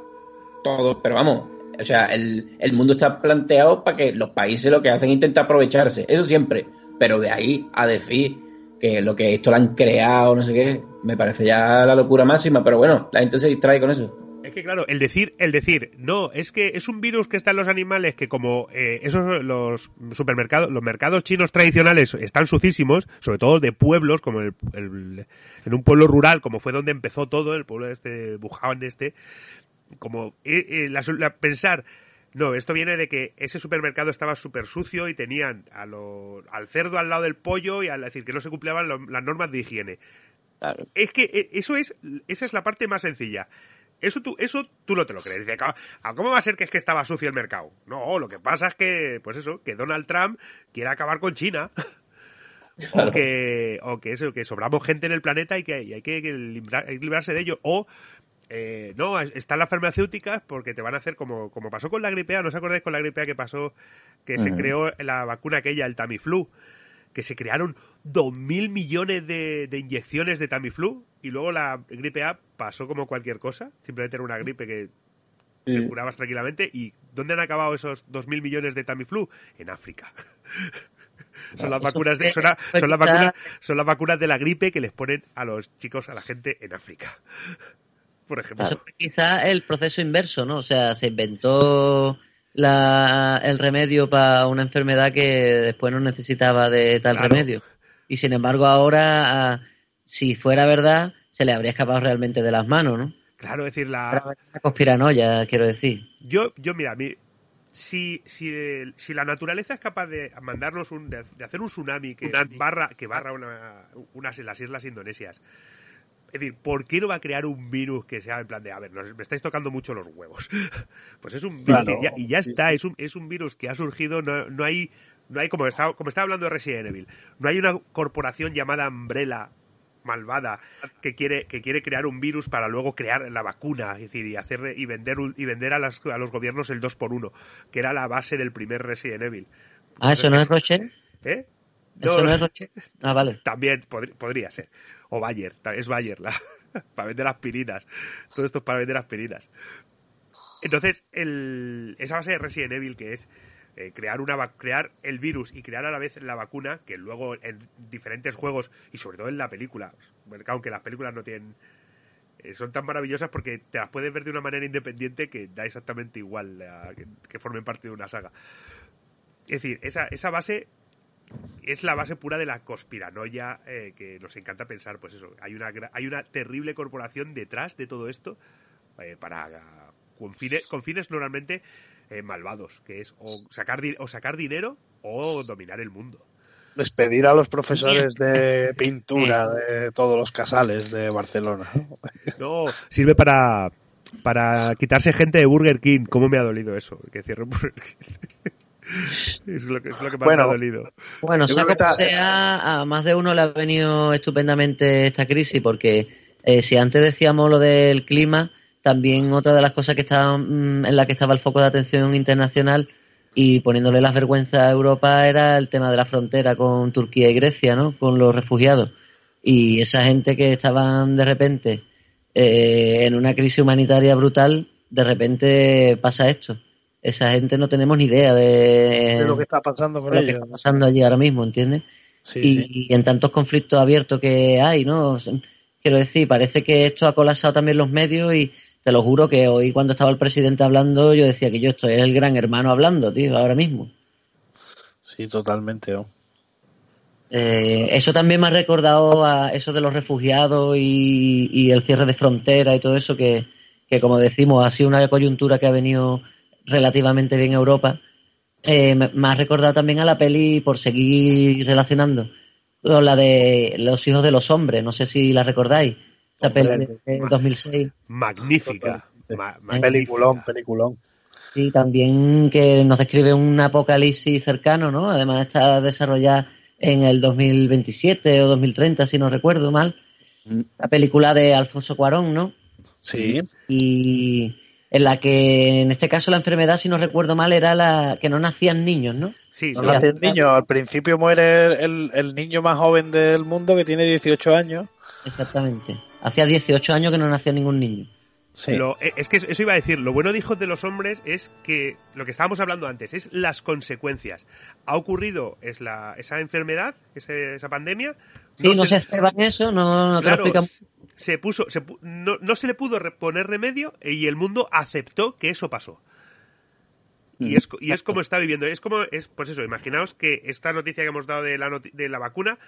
todos, pero vamos, o sea, el, el mundo está planteado para que los países lo que hacen es intentar aprovecharse, eso siempre, pero de ahí a decir que lo que esto lo han creado, no sé qué, me parece ya la locura máxima, pero bueno, la gente se distrae con eso. Es que claro, el decir, el decir, no, es que es un virus que está en los animales que como eh, esos los supermercados, los mercados chinos tradicionales están sucísimos, sobre todo de pueblos, como el, el- en un pueblo rural, como fue donde empezó todo, el pueblo este de Wuhan este, como eh, eh, la- la- pensar, no, esto viene de que ese supermercado estaba súper sucio y tenían a lo- al cerdo al lado del pollo y al decir que no se cumplían lo- las normas de higiene. Claro. Es que eso es, esa es la parte más sencilla. Eso tú, eso tú no te lo crees. Dice, "¿Cómo- ah, ¿cómo va a ser que es que estaba sucio el mercado? No, lo que pasa es que, pues eso, que Donald Trump quiere acabar con China. O que, o que eso, que sobramos gente en el planeta y que y hay que, librar- hay que librarse de ello. O, eh, no, es- están las farmacéuticas porque te van a hacer como, como pasó con la gripe A, ¿no os acordáis con la gripe A que pasó? Que se creó la vacuna aquella, el Tamiflu, que se crearon dos mil millones de, de inyecciones de Tamiflu y luego la gripe A pasó como cualquier cosa, simplemente era una gripe que te curabas tranquilamente. ¿Y dónde han acabado esos dos mil millones de Tamiflu? En África. son las vacunas de, son, la- son las vacunas, son las vacunas de la gripe que les ponen a los chicos, a la gente en África. Por ejemplo. Quizá el proceso inverso, ¿no? O sea, se inventó la, el remedio para una enfermedad que después no necesitaba de tal Claro. remedio. Y sin embargo, ahora, ah, si fuera verdad, se le habría escapado realmente de las manos, ¿no? Claro, es decir, la, una conspiranoia, quiero decir. Yo, yo mira, mi- si, si, si la naturaleza es capaz de mandarnos un, de, de hacer un tsunami que barra, que barra una, unas en las islas indonesias, es decir, ¿por qué no va a crear un virus que sea en plan de, a ver, nos- me estáis tocando mucho los huevos? Pues es un virus Claro. que ya, y ya está, es un, es un virus que ha surgido, no, no hay, no hay como estaba, como estaba hablando de Resident Evil, no hay una corporación llamada Umbrella malvada que quiere que quiere crear un virus para luego crear la vacuna, es decir, y hacer y vender y vender a, las- a los gobiernos el 2 por 1 que era la base del primer Resident Evil. Ah, ¿eso no es Rocher? ¿Eh? ¿Eso No, no es Rocher? Ah, vale. también podri- podría ser. O Bayer, es Bayer, la, para vender aspirinas. Todo esto es para vender aspirinas. Entonces, el, esa base de Resident Evil que es eh, crear una crear el virus y crear a la vez la vacuna, que luego en diferentes juegos y sobre todo en la película, aunque las películas no tienen eh, son tan maravillosas porque te las puedes ver de una manera independiente que da exactamente igual que, formen parte de una saga. Es decir, esa, esa base es la base pura de la conspiranoia eh, que nos encanta pensar. Pues eso, hay una, hay una terrible corporación detrás de todo esto eh, para con fines, con fines normalmente eh, malvados, que es o sacar, o sacar dinero o dominar el mundo. Despedir a los profesores de pintura de todos los casales de Barcelona. No, sirve para, para quitarse gente de Burger King. ¿Cómo me ha dolido eso? Que cierre Burger King. es, lo que, es lo que más Bueno, me ha dolido. Bueno, como sea, a más de uno le ha venido estupendamente esta crisis, porque eh, si antes decíamos lo del clima, también otra de las cosas que estaba, mm, en la que estaba el foco de atención internacional y poniéndole las vergüenzas a Europa era el tema de la frontera con Turquía y Grecia, ¿no? Con los refugiados. Y esa gente que estaban de repente eh, en una crisis humanitaria brutal, de repente pasa esto. Esa gente no tenemos ni idea de, de lo que está pasando con lo que ellos. está pasando allí ahora mismo, ¿entiendes? Sí, y, sí. y en tantos conflictos abiertos que hay, ¿no? Quiero decir, parece que esto ha colapsado también los medios y, te lo juro que hoy cuando estaba el presidente hablando, yo decía que yo estoy el gran hermano hablando, tío, ahora mismo. Sí, totalmente. ¿no? Eh, eso también me ha recordado a eso de los refugiados y, y el cierre de frontera y todo eso, que, que, como decimos, ha sido una coyuntura que ha venido relativamente bien a Europa. Eh, me, me ha recordado también a la peli, por seguir relacionando, con la de Los hijos de los hombres, no sé si la recordáis, esa peli de, de 2006. Magnífica. Ma- magnífica. Peliculón, peliculón. Sí, también que nos describe un apocalipsis cercano, ¿no? Además está desarrollada en el 2027 o 2030, si no recuerdo mal. Mm. La película de Alfonso Cuarón, ¿no? Sí, Y en la que, en este caso, la enfermedad, si no recuerdo mal, era la que no nacían niños, ¿no? Sí, no no, nace el niño. Al principio muere el, el niño más joven del mundo que tiene 18 años. Exactamente. Hacía 18 años que no nacía ningún niño. Sí. Lo- eh, es que eso iba a decir, lo bueno de Hijos de los Hombres es que lo que estábamos hablando antes es las consecuencias. Ha ocurrido es la, esa enfermedad, ese- esa pandemia. Sí, no, se ceba en eso, no, no te claro, lo explicamos. se puso, se pu- no, no se le pudo poner remedio y el mundo aceptó que eso pasó. Y es, co- y es como está viviendo. Es como, es, pues eso, imaginaos que esta noticia que hemos dado de la, noti- de la vacuna,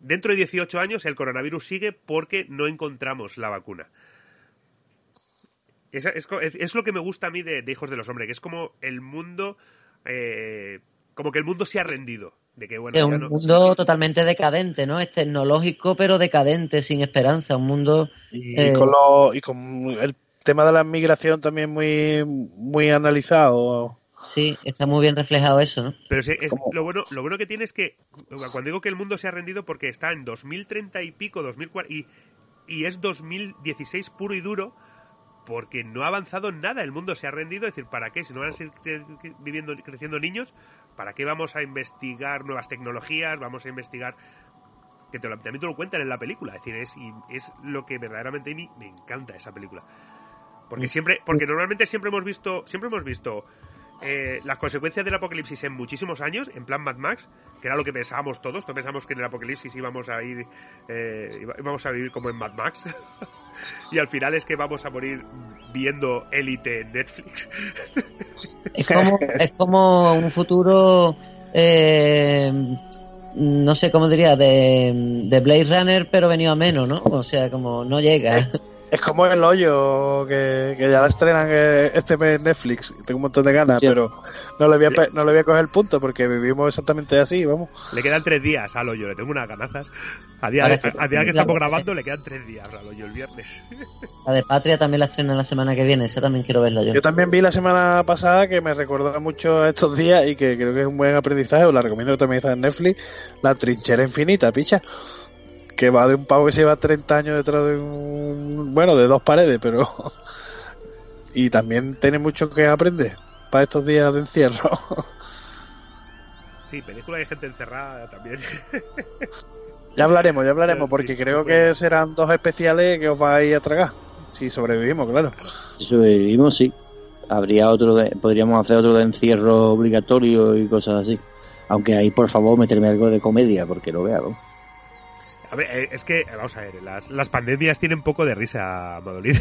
dentro de 18 años el coronavirus sigue porque no encontramos la vacuna. Es, es- es lo que me gusta a mí de, de Hijos de los Hombres, que es como el mundo, eh, como que el mundo se ha rendido. De que, bueno, Es un no- mundo totalmente decadente, ¿no? Es tecnológico, pero decadente, sin esperanza. Un mundo Y, Eh, con lo- y con el tema de la migración también muy, muy analizado. Sí, está muy bien reflejado eso, ¿no? Pero sí, es- lo, bueno, lo bueno que tiene es que, cuando digo que el mundo se ha rendido, porque está en 2030 y pico, 2040, y, y es 2016 puro y duro, porque no ha avanzado nada. El mundo se ha rendido. Es decir, ¿para qué? Si no van a seguir cre- viviendo, creciendo niños, ¿para qué vamos a investigar nuevas tecnologías? Vamos a investigar. Que te lo- también te lo cuentan en la película. Es decir, es, y es lo que verdaderamente a mí me encanta esa película. Porque siempre, porque normalmente siempre hemos visto, siempre hemos visto eh, las consecuencias del apocalipsis en muchísimos años, en plan Mad Max, que era lo que pensábamos todos. Todos pensamos que en el apocalipsis íbamos a ir, eh, íbamos a vivir como en Mad Max. y al final es que vamos a morir viendo Élite en Netflix. Es como, es como un futuro, eh, no sé cómo diría, de, de Blade Runner, pero venido a menos, ¿no? O sea, como no llega. Es como el hoyo que, que ya la estrenan eh, este mes en Netflix. Tengo un montón de ganas, Sí. pero no le, voy a, no le voy a coger el punto porque vivimos exactamente así, vamos. le quedan tres días al hoyo, le tengo unas ganazas. A día, Ahora a, sí. a día que estamos grabando le quedan tres días al hoyo el viernes. La de Patria también la estrena la semana que viene, esa también quiero verla yo. Yo también vi la semana pasada que me recordaba mucho estos días y que creo que es un buen aprendizaje, os la recomiendo que también está en Netflix, La trinchera infinita, picha. Que va de un pavo que se lleva 30 años detrás de un... Bueno, de dos paredes, pero... y también tiene mucho que aprender para estos días de encierro. Sí, película de gente encerrada también. ya hablaremos, ya hablaremos, porque sí, creo que serán dos especiales que os vais a tragar. Si sobrevivimos, claro. Si sobrevivimos, sí. Habría otro de, podríamos hacer otro de encierro obligatorio y cosas así. Aunque ahí, por favor, meterme algo de comedia, porque lo veo. A ver, eh, es que, vamos a ver, las, las pandemias tienen poco de risa, Madolid.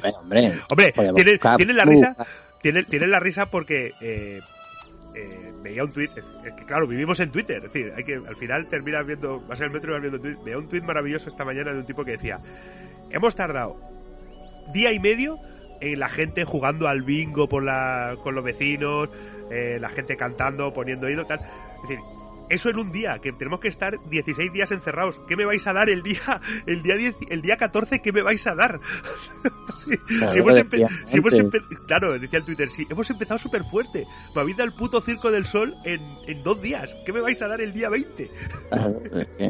Bueno, hombre, Hombre, tienen, la risa, tienen, tienen la risa porque eh, eh, veía un tuit, es es que claro, vivimos en Twitter, es decir, hay que, al final terminas viendo, vas al metro y vas viendo tuit, veía un tuit maravilloso esta mañana de un tipo que decía, hemos tardado día y medio en la gente jugando al bingo por la, con los vecinos, eh, la gente cantando, poniendo hilo, tal, es decir, eso en un día, que tenemos que estar 16 días encerrados. ¿Qué me vais a dar el día el día 10, el día 14? ¿Qué me vais a dar? Sí, Claro, si hemos empe- si hemos antes. empe- claro, decía el Twitter, sí, hemos empezado súper fuerte. Me habéis dado el puto circo del sol en, en dos días. ¿Qué me vais a dar el día 20? Claro, es, que,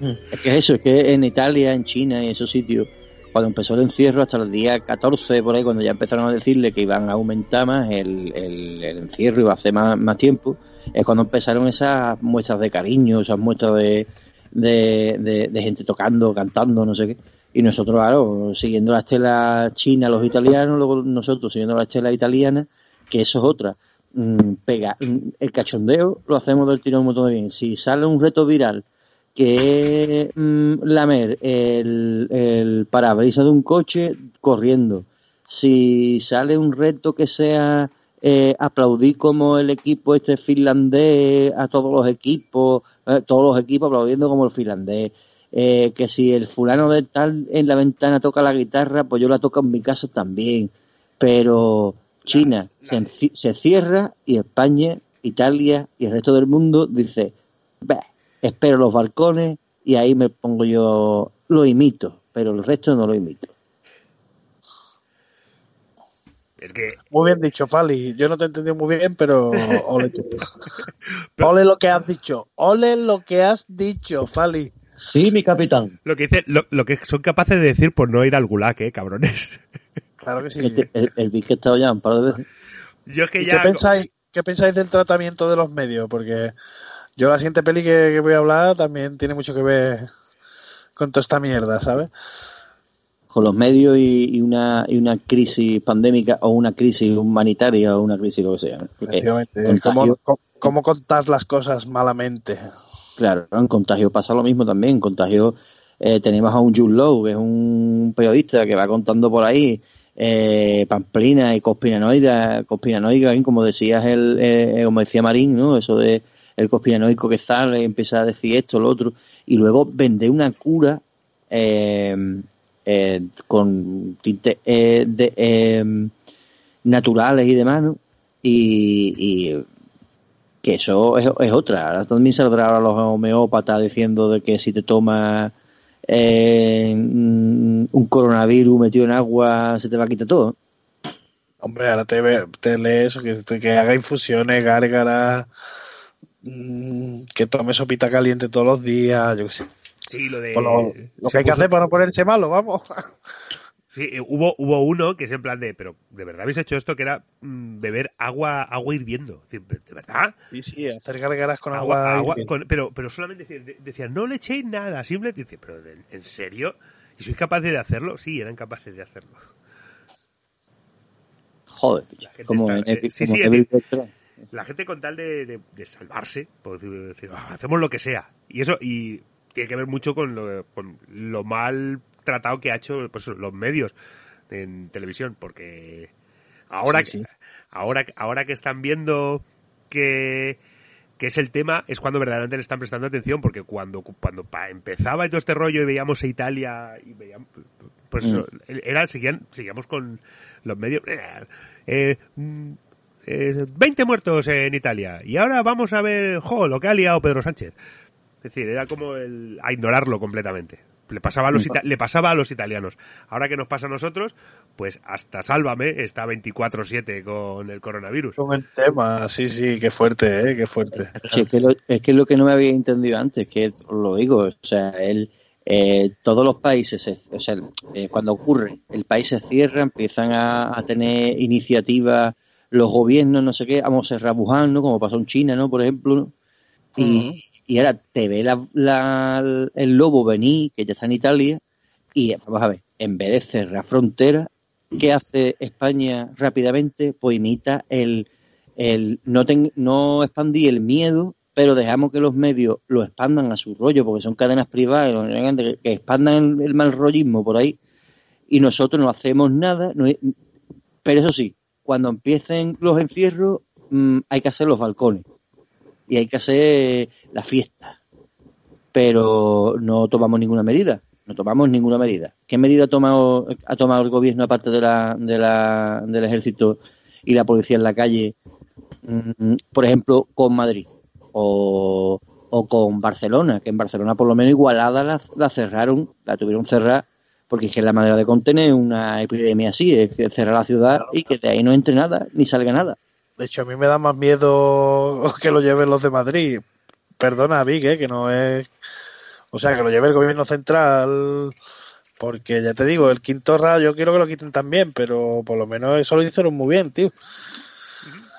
es que eso, es que en Italia, en China y en esos sitios, cuando empezó el encierro, hasta el día 14, por ahí, cuando ya empezaron a decirle que iban a aumentar más el, el, el encierro, iba a hacer más, más tiempo, es cuando empezaron esas muestras de cariño, esas muestras de, de, gente tocando, cantando, no sé qué. Y nosotros, claro, siguiendo la estela china, los italianos, luego nosotros siguiendo la estela italiana, que eso es otra. Mm, pega, mm, el cachondeo lo hacemos del tirón un montón de bien. Si sale un reto viral que es mm, lamer el, el parabrisas de un coche corriendo, si sale un reto que sea eh, aplaudir como el equipo este finlandés a todos los equipos, eh, todos los equipos aplaudiendo como el finlandés, eh, que si el fulano de tal en la ventana toca la guitarra, pues yo la toco en mi casa también, pero China se, se cierra y España, Italia y el resto del mundo dice, "Bah, espero los balcones y ahí me pongo yo, lo imito, pero el resto no lo imito. Es que Muy bien dicho, Fali. Yo no te he entendido muy bien, pero ole, tú. ole lo que has dicho. Ole lo que has dicho, Fali. Sí, mi capitán. lo que dice, lo, lo que son capaces de decir por no ir al gulag, eh, cabrones. Claro que sí. El, el Vic estado ya un par de veces. Yo es que ¿Y ya. qué, pensáis, qué pensáis del tratamiento de los medios? Porque yo la siguiente peli que, que voy a hablar también tiene mucho que ver con toda esta mierda, ¿sabes? Con los medios y, y una y una crisis pandémica o una crisis humanitaria o una crisis lo que sea. contagio- ¿Cómo, contar las cosas malamente? Claro, en contagio pasa lo mismo también. En contagio eh, tenemos a un Jude Law, que es un periodista que va contando por ahí eh, pamplina y conspiranoides, conspiranoicas, como decías el, eh, como decía Marín, ¿no? Eso de el conspiranoico que sale y empieza a decir esto, lo otro, y luego vende una cura eh, eh, con tintes eh, de, eh, naturales y demás, ¿no? Y, que eso es, es otra. Ahora también saldrá ahora los homeópatas diciendo de que si te tomas eh, mm, un coronavirus metido en agua se te va a quitar todo. Hombre, ahora te, te lees que, que haga infusiones, gárgaras, mm, que tome sopita caliente todos los días, yo qué sé. Sí, lo de. Pues lo, que hay que hacer para no ponerse malo, vamos. Sí, eh, hubo, hubo uno que es en plan de, pero ¿de verdad habéis hecho esto? Que era mm, beber agua agua hirviendo. ¿De verdad? Sí, sí, hacer gárgaras con Agua, agua. agua, hirviendo. con- pero, pero solamente decían, de- decían, no le echéis nada, simplemente dice, pero ¿de- ¿en serio? ¿Y sois capaces de hacerlo? Sí, eran capaces de hacerlo. Joder, gente como está- en eh, Epic- sí, como sí, Epic. La gente con tal de, de- de salvarse, pues decir, "Ah, hacemos lo que sea. Y eso, y tiene que ver mucho con lo, con lo mal tratado que ha hecho pues, los medios en televisión, porque ahora, Sí, sí. que- ahora, ahora que están viendo que, que es el tema, es cuando verdaderamente le están prestando atención, porque cuando, cuando pa- empezaba todo este rollo y veíamos a Italia y veíamos, pues eso, era, seguían, seguíamos con los medios, eh, eh, mm, eh, 20 muertos en Italia y ahora vamos a ver, jo, lo que ha liado Pedro Sánchez. Es decir, era como el, a ignorarlo completamente. Le pasaba, a los ita- le pasaba a los italianos. Ahora que nos pasa a nosotros, pues hasta Sálvame está 24-7 con el coronavirus. Con el tema, sí, sí, qué fuerte, ¿eh? Qué fuerte. Sí, es, que lo, es que lo que no me había entendido antes, que os lo digo, o sea, el, eh, todos los países, se- o sea, eh, cuando ocurre, el país se cierra, empiezan a, a tener iniciativas los gobiernos, no sé qué, vamos a cerrar Wuhan, ¿no? Como pasó en China, ¿no? Por ejemplo, ¿no? Y, y ahora te ve la, la- el lobo venir, que ya está en Italia, y vamos a ver, en vez de cerrar fronteras, ¿qué hace España rápidamente? Pues imita el, el no, ten- no expandí el miedo, pero dejamos que los medios lo expandan a su rollo, porque son cadenas privadas que, expandan el, el mal rollismo por ahí, y nosotros no hacemos nada, pero eso sí, cuando empiecen los encierros, mm, hay que hacer los balcones y hay que hacer la fiesta. Pero no tomamos ninguna medida. No tomamos ninguna medida. ¿Qué medida ha tomado, ha tomado el gobierno aparte de la, de la, del ejército y la policía en la calle? Mm, por ejemplo, con Madrid o, o con Barcelona, que en Barcelona por lo menos igualada la, la cerraron, la tuvieron cerrada, porque es que la manera de contener una epidemia así, es cerrar la ciudad y que de ahí no entre nada, ni salga nada. De hecho, a mí me da más miedo que lo lleven los de Madrid. Perdona, Vic, ¿eh? que no es. O sea, que lo lleve el gobierno central. Porque ya te digo, el quinto rayo quiero que lo quiten también, pero por lo menos eso lo hicieron muy bien, tío.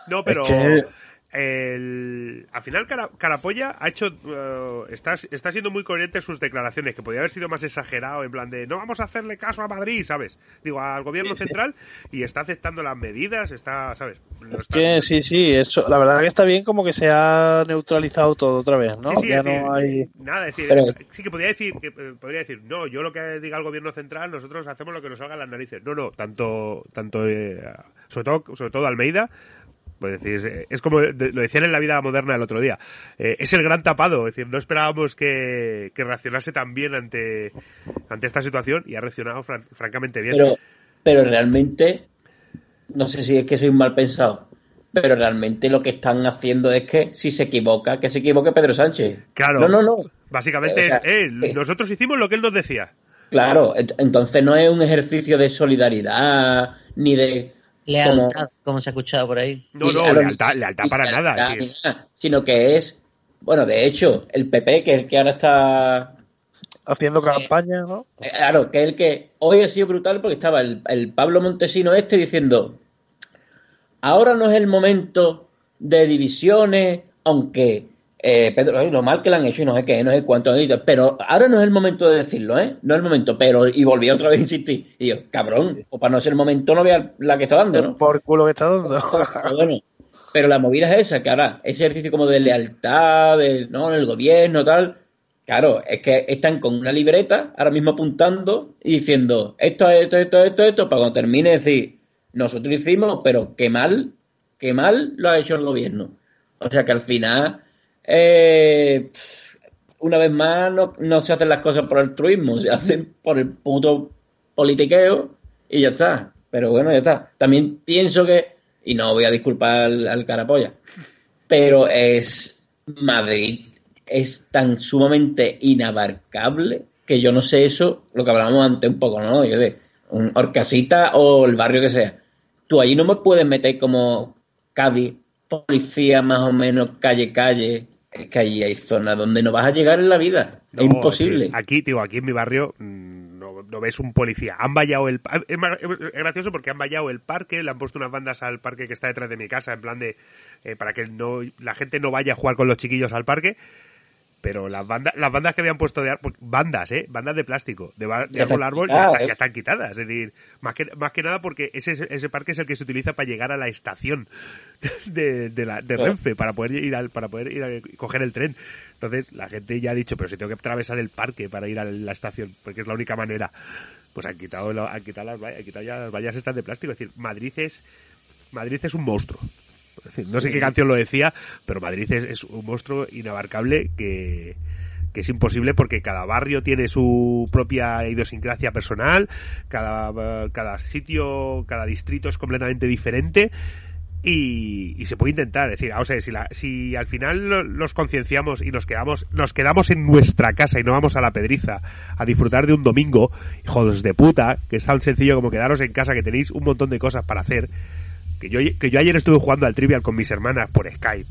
No, pero Es que- el, al final Cara- Carapolla ha hecho eh, está, está siendo muy coherente en sus declaraciones que podía haber sido más exagerado en plan de no vamos a hacerle caso a Madrid sabes digo al gobierno central y está aceptando las medidas está sabes está- Que sí, sí, eso, la verdad que está bien como que se ha neutralizado todo otra vez, ¿no? Sí, sí, ya decir, no hay... nada, es decir, Pero- sí que podría decir, que eh, podría decir, no, yo lo que diga el gobierno central, nosotros hacemos lo que nos salga en las narices. No, no, tanto, tanto, eh, sobre todo, sobre todo Almeida, pues decir, es, como lo decían en la vida moderna el otro día, eh, es el gran tapado, es decir, no esperábamos que, que reaccionase tan bien ante, ante esta situación y ha reaccionado fran- francamente bien. Pero, pero realmente, no sé si es que soy un mal pensado, pero realmente lo que están haciendo es que si se equivoca, que se equivoque Pedro Sánchez. claro, No, no, no. básicamente O sea, es, eh, eh. nosotros hicimos lo que él nos decía. Claro, ent- entonces no es un ejercicio de solidaridad ni de Lealtad, como se ha escuchado por ahí. No, no, claro, lealtad, lealtad para nada. tío. sino que es, bueno, de hecho, el PP, que es el que ahora está haciendo campaña, ¿no? Eh, Claro, que el que hoy ha sido brutal porque estaba el, el Pablo Montesino este diciendo, ahora no es el momento de divisiones, aunque eh, Pedro, ay, lo mal que le han hecho y no sé qué, no sé cuánto, pero ahora no es el momento de decirlo, ¿eh? No es el momento, pero, y volví otra vez a insistir, y yo, cabrón, o para no ser el momento no vea la que está dando, ¿no? Por culo que está dando. Pero bueno, pero la movida es esa, que ahora, ese ejercicio como de lealtad, de, ¿no? En el gobierno, tal. Claro, es que están con una libreta ahora mismo apuntando y diciendo esto, esto, esto, esto, esto, para cuando termine decir, nosotros lo hicimos, pero qué mal, qué mal lo ha hecho el gobierno. O sea que al final, eh, una vez más, no, no se hacen las cosas por altruismo, se hacen por el puto politiqueo y ya está. Pero bueno, ya está. También pienso que, y no voy a disculpar al, carapolla, pero es Madrid es tan sumamente inabarcable que yo no sé eso, lo que hablábamos antes un poco, ¿no? Yo sé, un Orcasita o el barrio que sea. Tú allí no me puedes meter como Cádiz, policía más o menos calle calle. Es que allí hay zonas donde no vas a llegar en la vida. No, es imposible. decir, aquí, tío, aquí en mi barrio mm, no, no ves un policía. Han vallado el... Es, es gracioso porque han vallado el parque, le han puesto unas bandas al parque que está detrás de mi casa, en plan de... eh, para que no la gente no vaya a jugar con los chiquillos al parque. Pero las bandas, las bandas que habían puesto de ar- bandas, eh, bandas de plástico, de, de Ya árbol a árbol, ya, está- eh. ya están quitadas. Es decir, más que, más que nada porque ese, ese parque es el que se utiliza para llegar a la estación de, de, la, de. Renfe, para poder ir al, para poder ir a coger el tren. Entonces, la gente ya ha dicho, pero si tengo que atravesar el parque para ir a la estación, porque es la única manera. Pues han quitado, han quitado las vallas, han quitado ya las vallas estas de plástico. Es decir, Madrid es, Madrid es un monstruo. No sé qué canción lo decía, pero Madrid es, un monstruo inabarcable que, que es imposible porque cada barrio tiene su propia idiosincrasia personal, cada, cada sitio, cada distrito es completamente diferente y, se puede intentar, es decir, o sea, si, la- si al final lo- los concienciamos y nos quedamos, nos quedamos en nuestra casa y no vamos a la pedriza a disfrutar de un domingo, hijos de puta, que es tan sencillo como quedaros en casa, que tenéis un montón de cosas para hacer, que yo, que yo ayer estuve jugando al trivial con mis hermanas por Skype,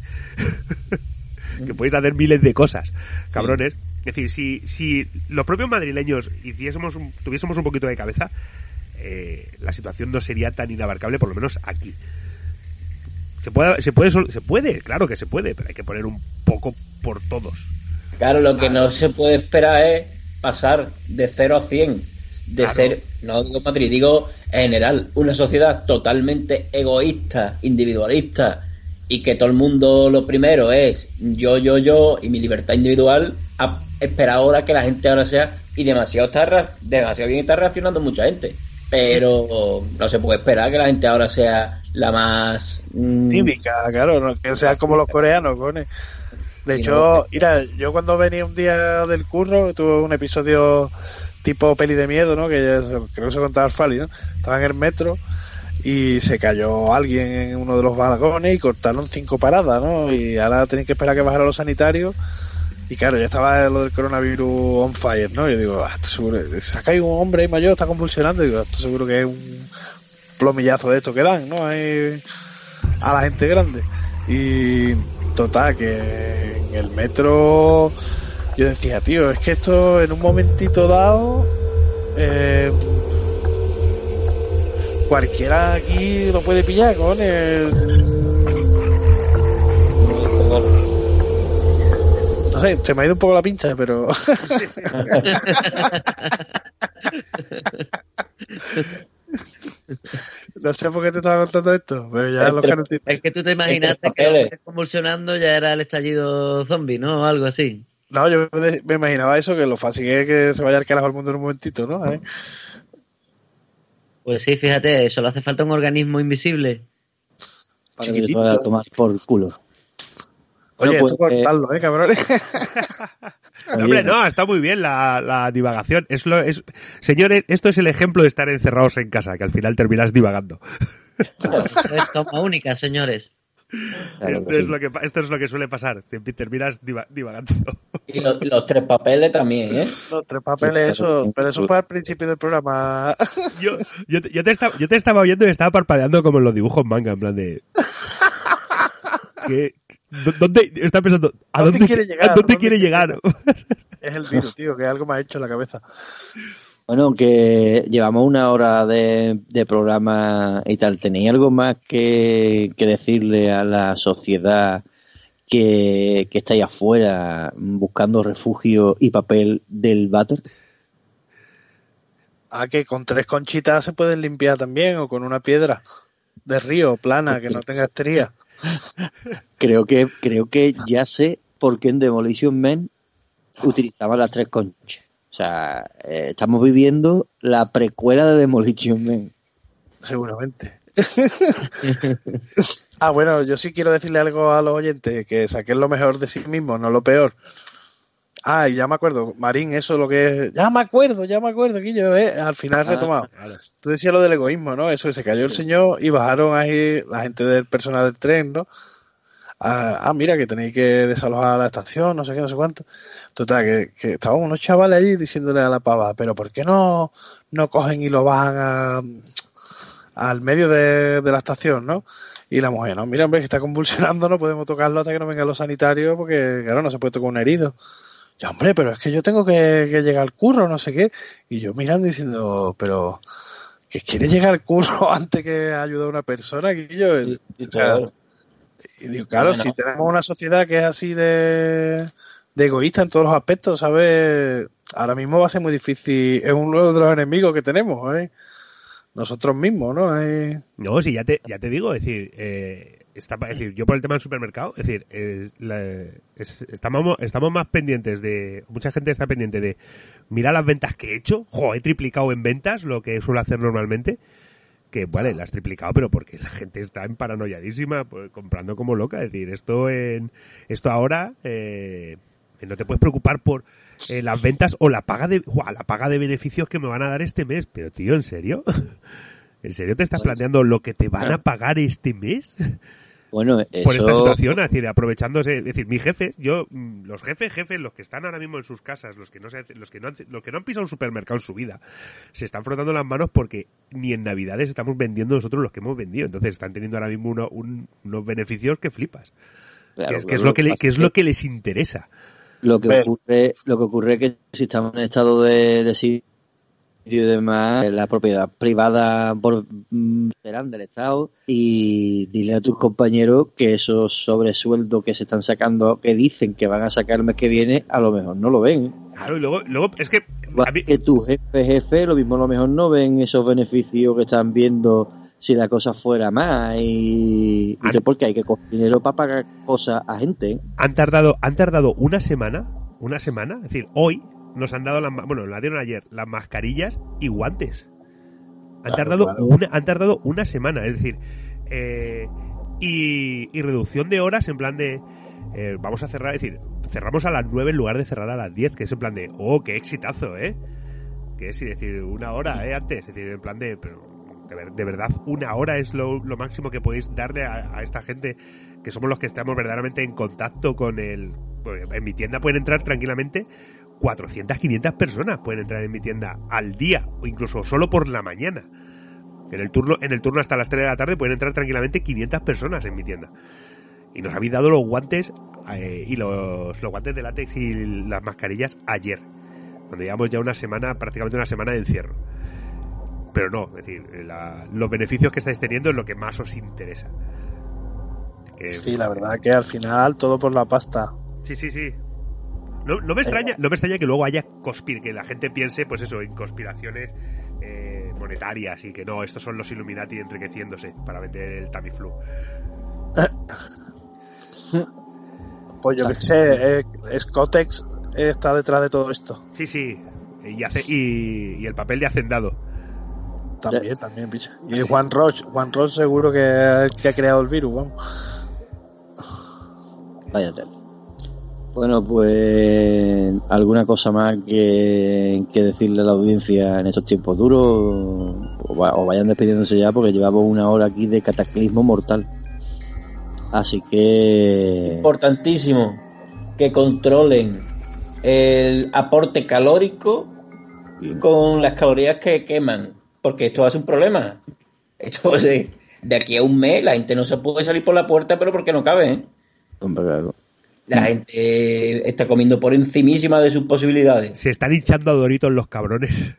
que podéis hacer miles de cosas, cabrones. Es decir, si, si los propios madrileños hiciésemos un- tuviésemos un poquito de cabeza, eh, la situación no sería tan inabarcable, por lo menos aquí. Se puede, se puede, sol- se puede, claro que se puede, pero hay que poner un poco por todos. Claro, lo que no se puede esperar es pasar de 0 a 100. De Claro. ser, no digo Madrid, digo en general, una sociedad totalmente egoísta, individualista y que todo el mundo lo primero es yo, yo, yo y mi libertad individual. A esperar ahora que la gente ahora sea, y demasiado, está, demasiado bien está reaccionando mucha gente. Pero no se puede esperar que la gente ahora sea la más. mm, Cívica, claro, no, que sea como los coreanos. De hecho, mira, yo cuando venía un día del curro, tuve un episodio tipo peli de miedo, ¿no? Que creo que se contaba Fali, ¿no? Estaba en el metro y se cayó alguien en uno de los vagones y cortaron cinco paradas, ¿no? Y ahora tenéis que esperar a que bajara los sanitarios. Y claro, ya estaba lo del coronavirus on fire, ¿no? Yo digo, ah, seguro, se ha un hombre ahí mayor, está convulsionando. Y digo, esto seguro que es un plomillazo de esto que dan, ¿no? Ahí a la gente grande. Y total, que en el metro yo decía, tío, es que esto en un momentito dado, eh, cualquiera aquí lo puede pillar, cojones. No sé, se me ha ido un poco la pincha, pero. no sé por qué te estaba contando esto, pero ya los canutitos. Es que tú te imaginaste que convulsionando ya era el estallido zombie, ¿no? O algo así. No, yo me me imaginaba eso, que lo fácil que es que se vaya al carajo al mundo en un momentito, ¿no? ¿Eh? Pues sí, fíjate, solo hace falta un organismo invisible. Para que Chiquitito. se vaya a tomar por culo. Oye, esto pues, cortarlo, ¿eh, cabrones? No, hombre, no, está muy bien la, la divagación. Es lo, es, señores, esto es el ejemplo de estar encerrados en casa, que al final terminas divagando. Esto es toma única, señores. Claro esto, es sí. lo que, esto es lo que suele pasar. Siempre terminas diva- divagando. Y lo- los tres papeles también, ¿eh? Los tres papeles, eso. Pero eso fue al principio del programa. Yo, yo, te- yo te estaba, yo te estaba oyendo y estaba parpadeando como en los dibujos manga, en plan de. ¿Qué- dó- ¿Dónde? Estaba pensando, ¿a ¿Dónde dónde, quiere qui- llegar? ¿a dónde ¿Dónde quiere quiere llegar? es el virus, tío, que algo me ha hecho en la cabeza. Bueno, que llevamos una hora de, de programa y tal. ¿Tenéis algo más que, que decirle a la sociedad que, que está ahí afuera buscando refugio y papel del váter? Ah, que con tres conchitas se pueden limpiar también, o con una piedra de río plana que no tenga estrías. Creo que, creo que ya sé por qué en Demolition Man utilizaban las tres conchas. O sea, eh, estamos viviendo la precuela de Demolition Man. Seguramente. ah, bueno, yo sí quiero decirle algo a los oyentes, que saquen lo mejor de sí mismos, no lo peor. Ah, y ya me acuerdo, Marín, eso es lo que es. Ya me acuerdo, ya me acuerdo, que yo, eh, al final Ah, retomado. Tú decías lo del egoísmo, ¿no? Eso, que se cayó el señor y bajaron ahí la gente del personal del tren, ¿no? Ah, ah, mira, que tenéis que desalojar la estación, no sé qué, no sé cuánto. Total, que, que estaban unos chavales allí diciéndole a la pava, pero ¿por qué no, no cogen y lo bajan a, al medio de, de la estación, ¿no? Y la mujer, no, mira, hombre, que está convulsionando, no podemos tocarlo hasta que no vengan los sanitarios, porque, claro, no se puede tocar un herido. Ya, hombre, pero es que yo tengo que, que llegar al curro, no sé qué. Y yo mirando diciendo, pero, que quiere llegar al curro antes que ayudar a una persona, que yo, y todo. Y digo, claro, Bueno. si tenemos una sociedad que es así de, de egoísta en todos los aspectos, ¿sabes? Ahora mismo va a ser muy difícil, es uno de los enemigos que tenemos, ¿eh? Nosotros mismos, ¿no? Eh, No, sí, ya te, ya te digo, es decir, eh, está, es decir, yo por el tema del supermercado, es decir, es la- es- estamos, estamos más pendientes de, mucha gente está pendiente de, mira las ventas que he hecho, jo, he triplicado en ventas lo que suelo hacer normalmente, que vale, las has triplicado, pero porque la gente está en paranoiadísima, pues, comprando como loca, es decir, esto en, esto ahora, eh, no te puedes preocupar por eh, las ventas o la paga de, ¡guau! la paga de beneficios que me van a dar este mes, pero tío, ¿en serio? ¿En serio te estás planteando lo que te van a pagar este mes? Bueno, eso, Por esta situación, es decir, aprovechándose, es decir, mi jefe, yo, mm, los jefes, jefes, los que están ahora mismo en sus casas, los que no se, los que no han, los que no han pisado un supermercado en su vida, se están frotando las manos porque ni en Navidades estamos vendiendo nosotros los que hemos vendido, entonces están teniendo ahora mismo uno- un- unos beneficios que flipas, claro, que, es, que es claro, lo que, le- que es lo que les interesa. Lo que ocurre, lo que ocurre es que si estamos en estado de, de sitio y demás, la propiedad privada mm, serán del Estado y dile a tus compañeros que esos sobresueldos que se están sacando, que dicen que van a sacar el mes que viene, a lo mejor no lo ven. Claro, y luego, luego es que a mí- que tu jefe, jefe, lo mismo a lo mejor no ven esos beneficios que están viendo si la cosa fuera más y, y que porque hay que coger dinero para pagar cosas a gente. han tardado, han tardado una semana, una semana, es decir, hoy nos han dado las, ma- bueno, la dieron ayer, las mascarillas y guantes. Han Claro, tardado claro. una, han tardado una semana, es decir, eh, y, y reducción de horas en plan de, eh, vamos a cerrar, es decir, cerramos a las 9 en lugar de cerrar a las 10, que es en plan de, oh, qué exitazo, ¿eh? Que es decir, una hora, ¿eh? Antes, es decir, en plan de, pero de, ver- de verdad, una hora es lo, lo máximo que podéis darle a, a esta gente que somos los que estamos verdaderamente en contacto con el... pues, en mi tienda pueden entrar tranquilamente 400, 500 personas pueden entrar en mi tienda al día o incluso solo por la mañana. En el turno, en el turno hasta las 3 de la tarde pueden entrar tranquilamente 500 personas en mi tienda. Y nos habéis dado los guantes eh, y los, los guantes de látex y las mascarillas ayer. Cuando llevamos ya una semana, prácticamente una semana de encierro. Pero no, es decir, la- los beneficios que estáis teniendo es lo que más os interesa. Que- sí, la verdad que al final todo por la pasta. Sí, sí, sí. No, no me extraña, no me extraña que luego haya conspir, que la gente piense, pues eso, en conspiraciones eh, monetarias y que no, estos son los Illuminati enriqueciéndose para vender el Tamiflu. Pues yo que sé, eh, Scotex está detrás de todo esto. Sí, sí. Y, hace, y, y el papel de hacendado. También, también, picha. Y Juan Roche, Juan Roche seguro que, que ha creado el virus, vamos. Vaya tela. Bueno, pues alguna cosa más que, que decirle a la audiencia en estos tiempos duros o, va- o vayan despidiéndose ya porque llevamos una hora aquí de cataclismo mortal. Así que Importantísimo que controlen el aporte calórico con las calorías que queman, porque esto va a ser un problema. Esto ser- de aquí a un mes la gente no se puede salir por la puerta, pero porque no cabe. ¿eh? hombre, claro. La gente está comiendo por encimísima de sus posibilidades. Se están hinchando a Doritos los cabrones.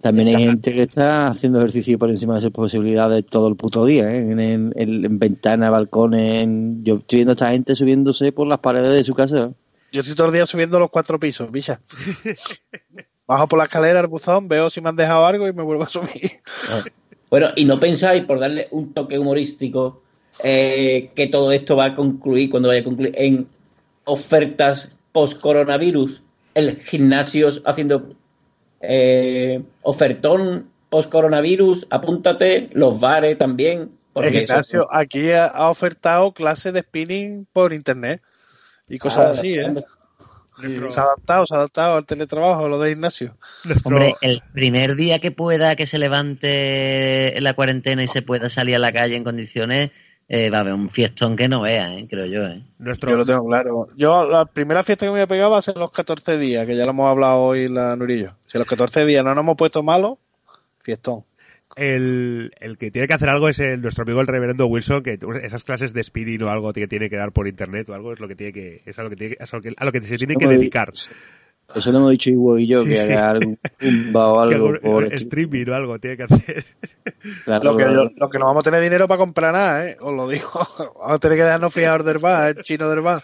También hay gente que está haciendo ejercicio por encima de sus posibilidades todo el puto día, ¿eh? en, en, en ventanas, balcones. en- Yo estoy viendo a esta gente subiéndose por las paredes de su casa. Yo estoy todo el día subiendo los cuatro pisos, bicha. Bajo por la escalera al buzón, veo si me han dejado algo y me vuelvo a subir. Bueno, y no pensáis, por darle un toque humorístico, eh, que todo esto va a concluir, cuando vaya a concluir, en ofertas post-coronavirus. El gimnasio haciendo eh, ofertón post-coronavirus, apúntate, los bares también. El Porque eso- gimnasio aquí ha, ha ofertado clases de spinning por internet y cosas Ah, así, ¿eh? Nuestro- se ha adaptado, se ha adaptado al teletrabajo, lo de gimnasio. Nuestro- Hombre, el primer día que pueda que se levante la cuarentena y se pueda salir a la calle en condiciones, eh, va a haber un fiestón que no vea, eh, creo yo. Eh. nuestro- Yo lo tengo claro. Yo, la primera fiesta que me voy a pegar va a ser los 14 días, que ya lo hemos hablado hoy la Nurillo. Si a los 14 días no nos hemos puesto malos, fiestón. el, el que tiene que hacer algo es el, nuestro amigo el reverendo Wilson, que esas clases de spinning o algo que tiene que dar por internet o algo es lo que tiene que, es a lo que, tiene a lo que, a lo que se tiene que dedicar. Eso lo hemos dicho Ivo y yo, Sí, que sí. haga algún zumba o algo algo- por streaming o algo tiene que hacer. Claro, Lo que, lo que no vamos a tener dinero para comprar nada, ¿eh? Os lo digo. Vamos a tener que dejarnos fijar del bar, el chino del bar.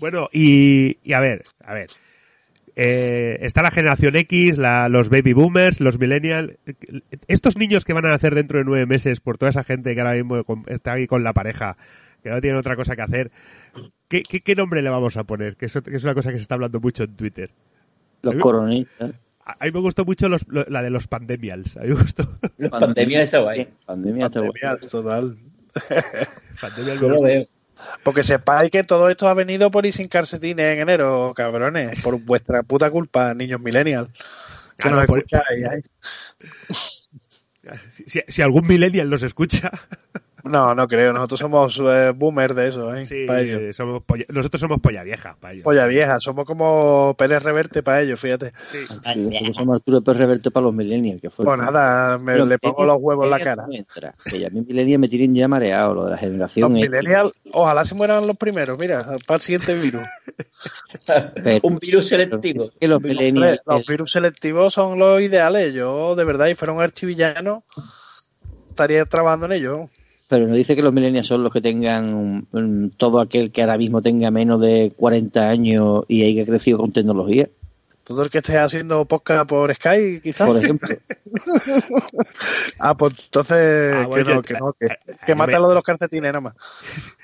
Bueno, y, y a ver, a ver. Eh, está la generación X, la- los baby boomers, los millennials. Estos niños que van a nacer dentro de nueve meses por toda esa gente que ahora mismo está ahí con la pareja, que no tienen otra cosa que hacer, ¿qué, qué, qué nombre le vamos a poner? Que es, que es una cosa que se está hablando mucho en Twitter. los coronistas. A, a mí me gustó mucho los- lo- la de los pandemials. A mí me gustó. La pandemia está guay. Pandemia está guay. Pandemia, total. Pandemials Yo lo veo. Porque sepáis que todo esto ha venido por ir sin calcetines en enero, cabrones. Por vuestra puta culpa, niños millennials. Que Ah, nos no, por- escucháis, ¿eh? Si, si- si algún millennial nos escucha, No, no creo. Nosotros somos eh, boomers de eso, ¿eh? sí, para ellos. somos polla- nosotros somos polla vieja para ellos. Polla vieja. Somos como Pérez Reverte para ellos, fíjate. Sí. Sí, nosotros somos Arturo Pérez Reverte para los millennials, que fue Pues nada, me, Pero le pongo los huevos en la cara. entra, Que ya mis millennials me tienen ya mareado, lo de la Los generación X. millennials, ojalá se mueran los primeros, mira, para el siguiente virus. Pero- Un virus selectivo. que los millennials los virus selectivos son los ideales. Yo, de verdad, si fuera un archivillano, estaría trabajando en ello. Pero no dice que los millennials son los que tengan todo aquel que ahora mismo tenga menos de 40 años y haya crecido con tecnología, Todo el que esté haciendo podcast por Skype, quizás. por ejemplo. Ah, pues entonces, Ah, bueno, que no, que no, que, mata lo de los calcetines nada más.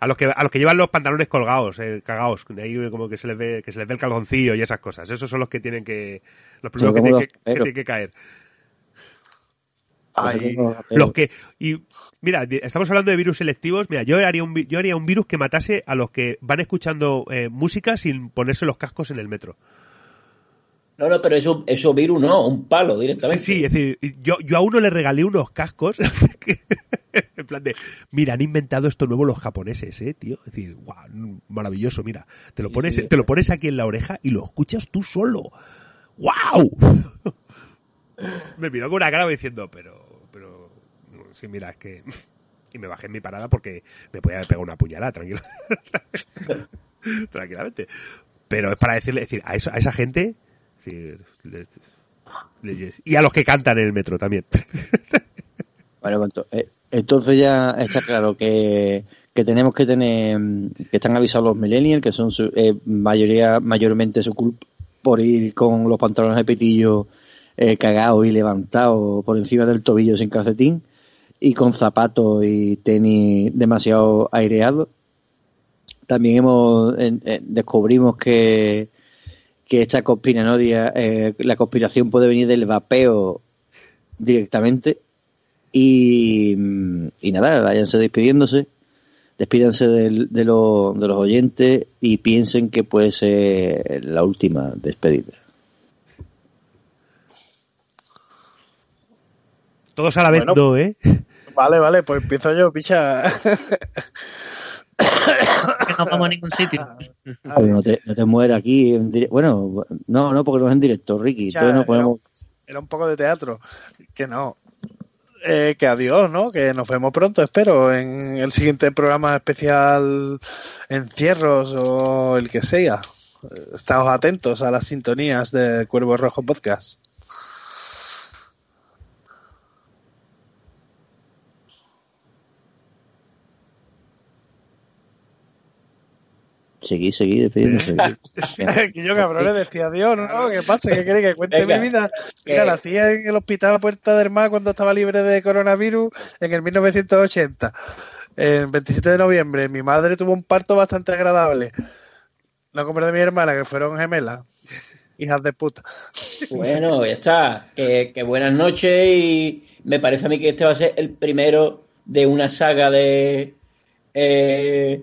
A los que a los que llevan los pantalones colgados, eh, cagados, de ahí como que se les ve que se les ve el calzoncillo y esas cosas. Esos son los que tienen que los primeros que tienen que, que tienen que caer. Ay, Los que y mira, estamos hablando de virus selectivos. Mira, yo haría un yo haría un virus que matase a los que van escuchando eh, música sin ponerse los cascos en el metro. No, no, pero eso, eso virus no, un palo directamente. sí, es decir, yo, yo a uno le regalé unos cascos que- en plan de, mira, han inventado esto nuevo los japoneses, eh, tío. Es decir, guau, maravilloso, mira, te lo pones, sí. te lo pones aquí en la oreja y lo escuchas tú solo. ¡Wow! Me miró con una cara diciendo, pero, sí, mira, es que, y me bajé en mi parada porque me podía haber pegado una puñalada, tranquilo. Tranquilamente. Pero es para decirle, decir, a, eso, a esa gente, y a los que cantan en el metro también. Bueno, pues, eh, entonces ya está claro que, que tenemos que tener, que están avisados los millennials, que son su, eh, mayoría, mayormente su culpa por ir con los pantalones de pitillo eh, cagados y levantados por encima del tobillo sin calcetín y con zapatos y tenis demasiado aireados. También hemos en- en- descubrimos que, que esta conspiranoia, eh, la conspiración puede venir del vapeo directamente. Y, mm, y nada, váyanse despidiéndose, despídanse del- de, lo- de los oyentes y piensen que puede ser la última despedida. Todos a la vez Bueno. no, ¿eh? Vale, vale, pues empiezo yo, picha. Que no vamos a ningún sitio. Pero no, te, no te mueras aquí. en dire- Bueno, no, no, porque no es en directo, Ricky. Ya, Entonces no era- podemos. Era un poco de teatro. Que no. Eh, que adiós, ¿no? Que nos vemos pronto, espero, en el siguiente programa especial Encierros o el que sea. Estaos atentos a las sintonías de Cuervo Rojo Podcast. Seguí, seguí, despidiéndose. que yo cabrón le decía adiós, ¿no? ¿Qué pasa? ¿Qué queréis que cuente Venga. mi vida? Mira, la hacía en el hospital Puerta del Mar cuando estaba libre de coronavirus en el 1980. El 27 de noviembre. Mi madre tuvo un parto bastante agradable. No como el de mi hermana, que fueron gemelas. Hijas de puta. Bueno, ya está. Que, que buenas noches y me parece a mí que este va a ser el primero de una saga de eh,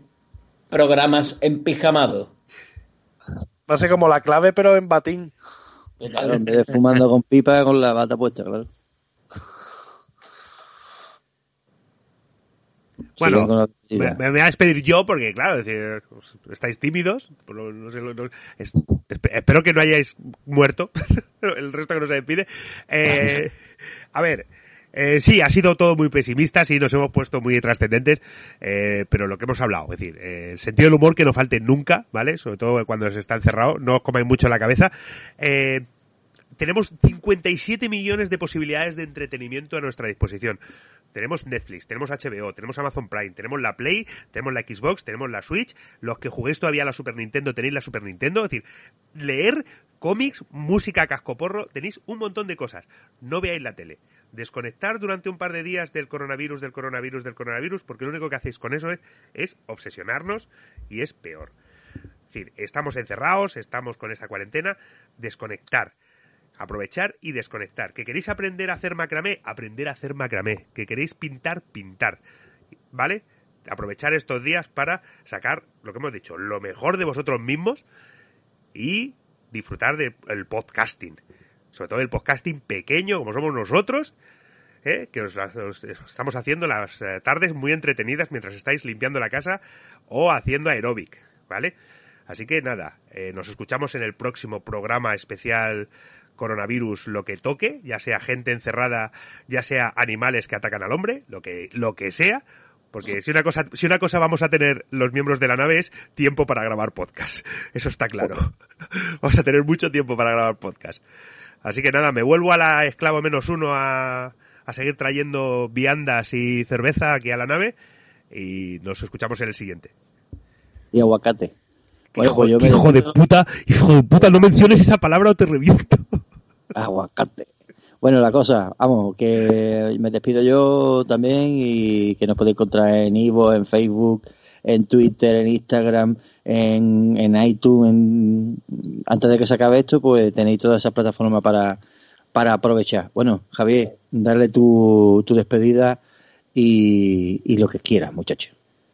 programas empijamados. Va a ser como la clave, pero en batín. Claro, en vez de fumando con pipa, con la bata puesta, claro. Bueno, me, voy a despedir yo porque, claro, es decir, estáis tímidos. por lo- no sé, no- es- espe- espero que no hayáis muerto. El resto que no se despide. Eh, a ver, eh, sí, ha sido todo muy pesimista, sí, nos hemos puesto muy trascendentes, eh, pero lo que hemos hablado, es decir, eh, el sentido del humor que no falte nunca, ¿vale? Sobre todo cuando se está encerrado, no os comáis mucho la cabeza. Eh, tenemos 57 millones de posibilidades de entretenimiento a nuestra disposición. Tenemos Netflix, tenemos HBO, tenemos Amazon Prime, tenemos la Play, tenemos la Xbox, tenemos la Switch. Los que juguéis todavía la Super Nintendo tenéis la Super Nintendo. Es decir, leer cómics, música, cascoporro, tenéis un montón de cosas. No veáis la tele. Desconectar durante un par de días del coronavirus, del coronavirus, del coronavirus, porque lo único que hacéis con eso es, es obsesionarnos y es peor. Es decir, estamos encerrados, estamos con esta cuarentena, desconectar. Aprovechar y desconectar. ¿Que queréis aprender a hacer macramé? Aprender a hacer macramé. ¿Que queréis pintar? Pintar. ¿Vale? Aprovechar estos días para sacar, lo que hemos dicho, lo mejor de vosotros mismos y disfrutar del podcasting. Sobre todo el podcasting pequeño, como somos nosotros, ¿eh? que os, os- estamos haciendo las eh, tardes muy entretenidas mientras estáis limpiando la casa o haciendo aeróbic, ¿vale? Así que nada, eh, nos escuchamos en el próximo programa especial coronavirus, lo que toque, ya sea gente encerrada, ya sea animales que atacan al hombre, lo que, lo que sea, porque si una cosa, si una cosa vamos a tener los miembros de la nave es tiempo para grabar podcast. Eso está claro. Vamos a tener mucho tiempo para grabar podcast. Así que nada, me vuelvo a la esclavo menos uno a, a seguir trayendo viandas y cerveza aquí a la nave y nos escuchamos en el siguiente. Y aguacate. Oye, hijo, pues me hijo de puta, hijo de puta, no menciones esa palabra o te reviento. Aguacate. Bueno, la cosa, vamos, que me despido yo también y que nos podéis encontrar en Ivo, en Facebook, en Twitter, en Instagram, en, en iTunes. Antes de que se acabe esto, pues tenéis todas esas plataformas para, para aprovechar. Bueno, Javier, darle tu, tu despedida y, y lo que quieras, muchacho.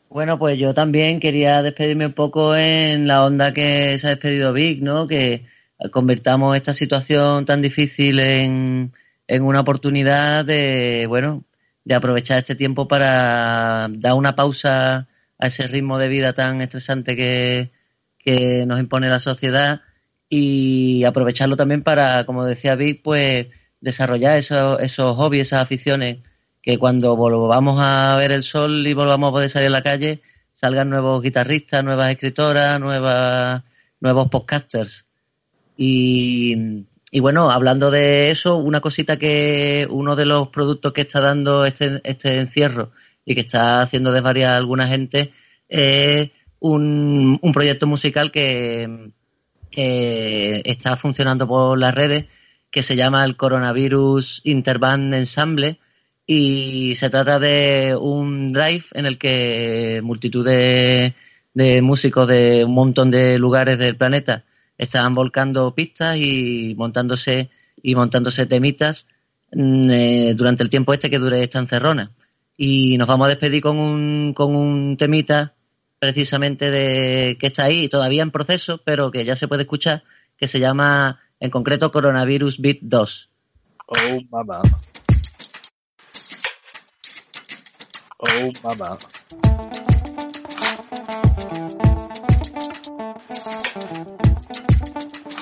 Bueno, pues yo también quería despedirme un poco en la onda que se ha despedido Vic, ¿no? Que convertamos esta situación tan difícil en, en una oportunidad de, bueno, de aprovechar este tiempo para dar una pausa a ese ritmo de vida tan estresante que, que nos impone la sociedad y aprovecharlo también para, como decía Vic, pues desarrollar esos, esos hobbies, esas aficiones que cuando volvamos a ver el sol y volvamos a poder salir a la calle, salgan nuevos guitarristas, nuevas escritoras, nuevas, nuevos podcasters. Y, y bueno, hablando de eso, una cosita que uno de los productos que está dando este, este encierro y que está haciendo desvariar a alguna gente, es un, un proyecto musical que, está funcionando por las redes, que se llama el Coronavirus Interband Ensemble, y se trata de un drive en el que multitud de, de músicos de un montón de lugares del planeta están volcando pistas y montándose y montándose temitas mm, eh, durante el tiempo este que dure esta encerrona. Y nos vamos a despedir con un, con un temita precisamente de que está ahí todavía en proceso, pero que ya se puede escuchar, que se llama en concreto Coronavirus Beat 2. Oh, mamá. Oh, mamá.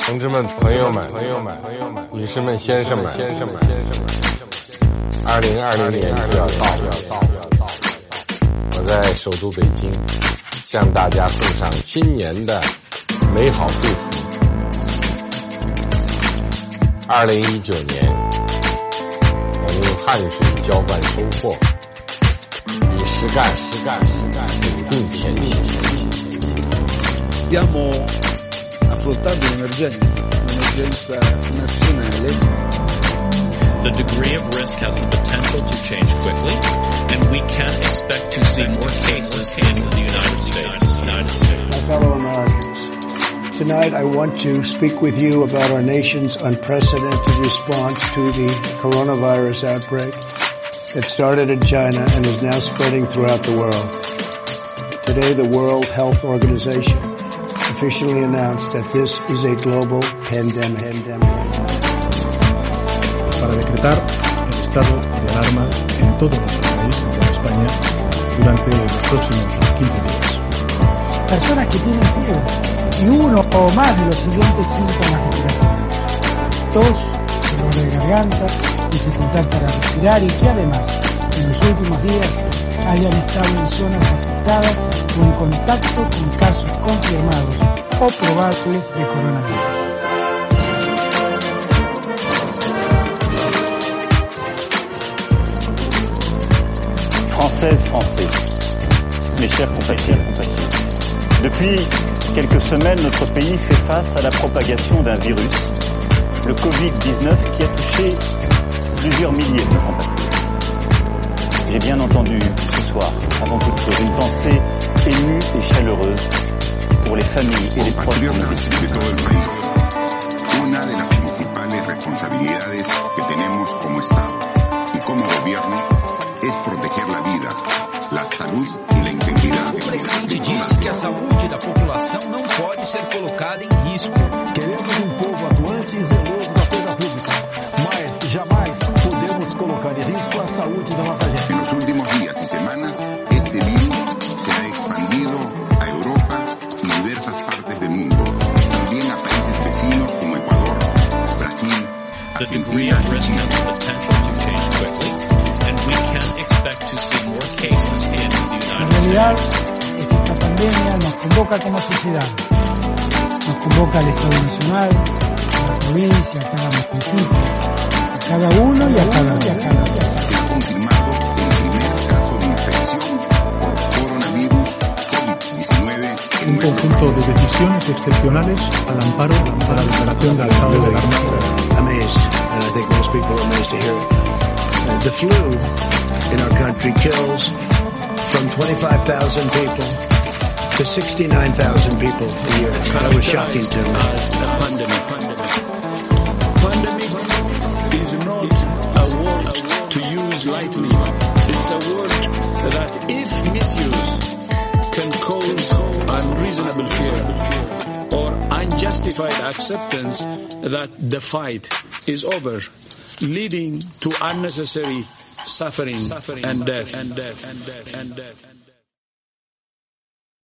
同志们、朋友们、朋友们、朋友们、女士们、先生们、先生们、先生们， 二零二零年就要到了，我在首都北京向大家送上新年的美好祝福。二零一九年，我用汗水浇灌收获，以实干、实干、实干笃定前行。Stiamo affrontando un'emergenza, un'emergenza nazionale. The degree of risk has the potential to change quickly, and we can expect to see more cases in the United States. United States. My fellow Americans, tonight I want to speak with you about our nation's unprecedented response to the coronavirus outbreak that started in China and is now spreading throughout the world. Today, the World Health Organization officially announced that this is a global pandemic. Para decretar el estado de alarma en todo nuestro país, en toda España, durante los próximos 15 días. Personas que tienen fiebre y uno o más de los siguientes síntomas respiratorios. Tos, dolor de garganta, dificultad para respirar y que además en los últimos días hayan estado en zonas afectadas o en contacto con casos confirmados o probables de coronavirus. Français, mes chers compatriotes, depuis quelques semaines, notre pays fait face à la propagation d'un virus, le Covid-19, qui a touché plusieurs milliers de nos compatriotes. J'ai bien entendu ce soir, avant toute chose, une pensée émue et chaleureuse pour les familles et les proches de. Una las principales responsabilidades que tenemos como Estado y como gobierno la vida, la salud y la integridad. O presidente disse que a saúde da população não pode ser colocada em risco. Queremos um povo atuante e zeloso da coisa pública, mas jamais podemos colocar em risco a saúde da nossa gente. En los últimos días y semanas, este virus se ha expandido a Europa y diversas partes del mundo, también a países vecinos como Ecuador, Brasil, The degree of realidad es que esta pandemia nos convoca como sociedad, nos convoca al Estado Nacional, a la provincia, a cada municipio, a cada uno y a cada uno. se ha confirmado el primer caso de infección por coronavirus COVID-19 en Un conjunto de decisiones excepcionales al amparo de la declaración del estado de alarma. Amazed, and I think most people are amazed to hear it. Uh, the flu in our country kills from 25,000 people to 69,000 people a year. That was shocking to me. Pandemic. Pandemic is not a word to use lightly. It's a word that if misused can cause unreasonable fear or unjustified acceptance that the fight is over, leading to unnecessary suffering and death. And death. And death. And death.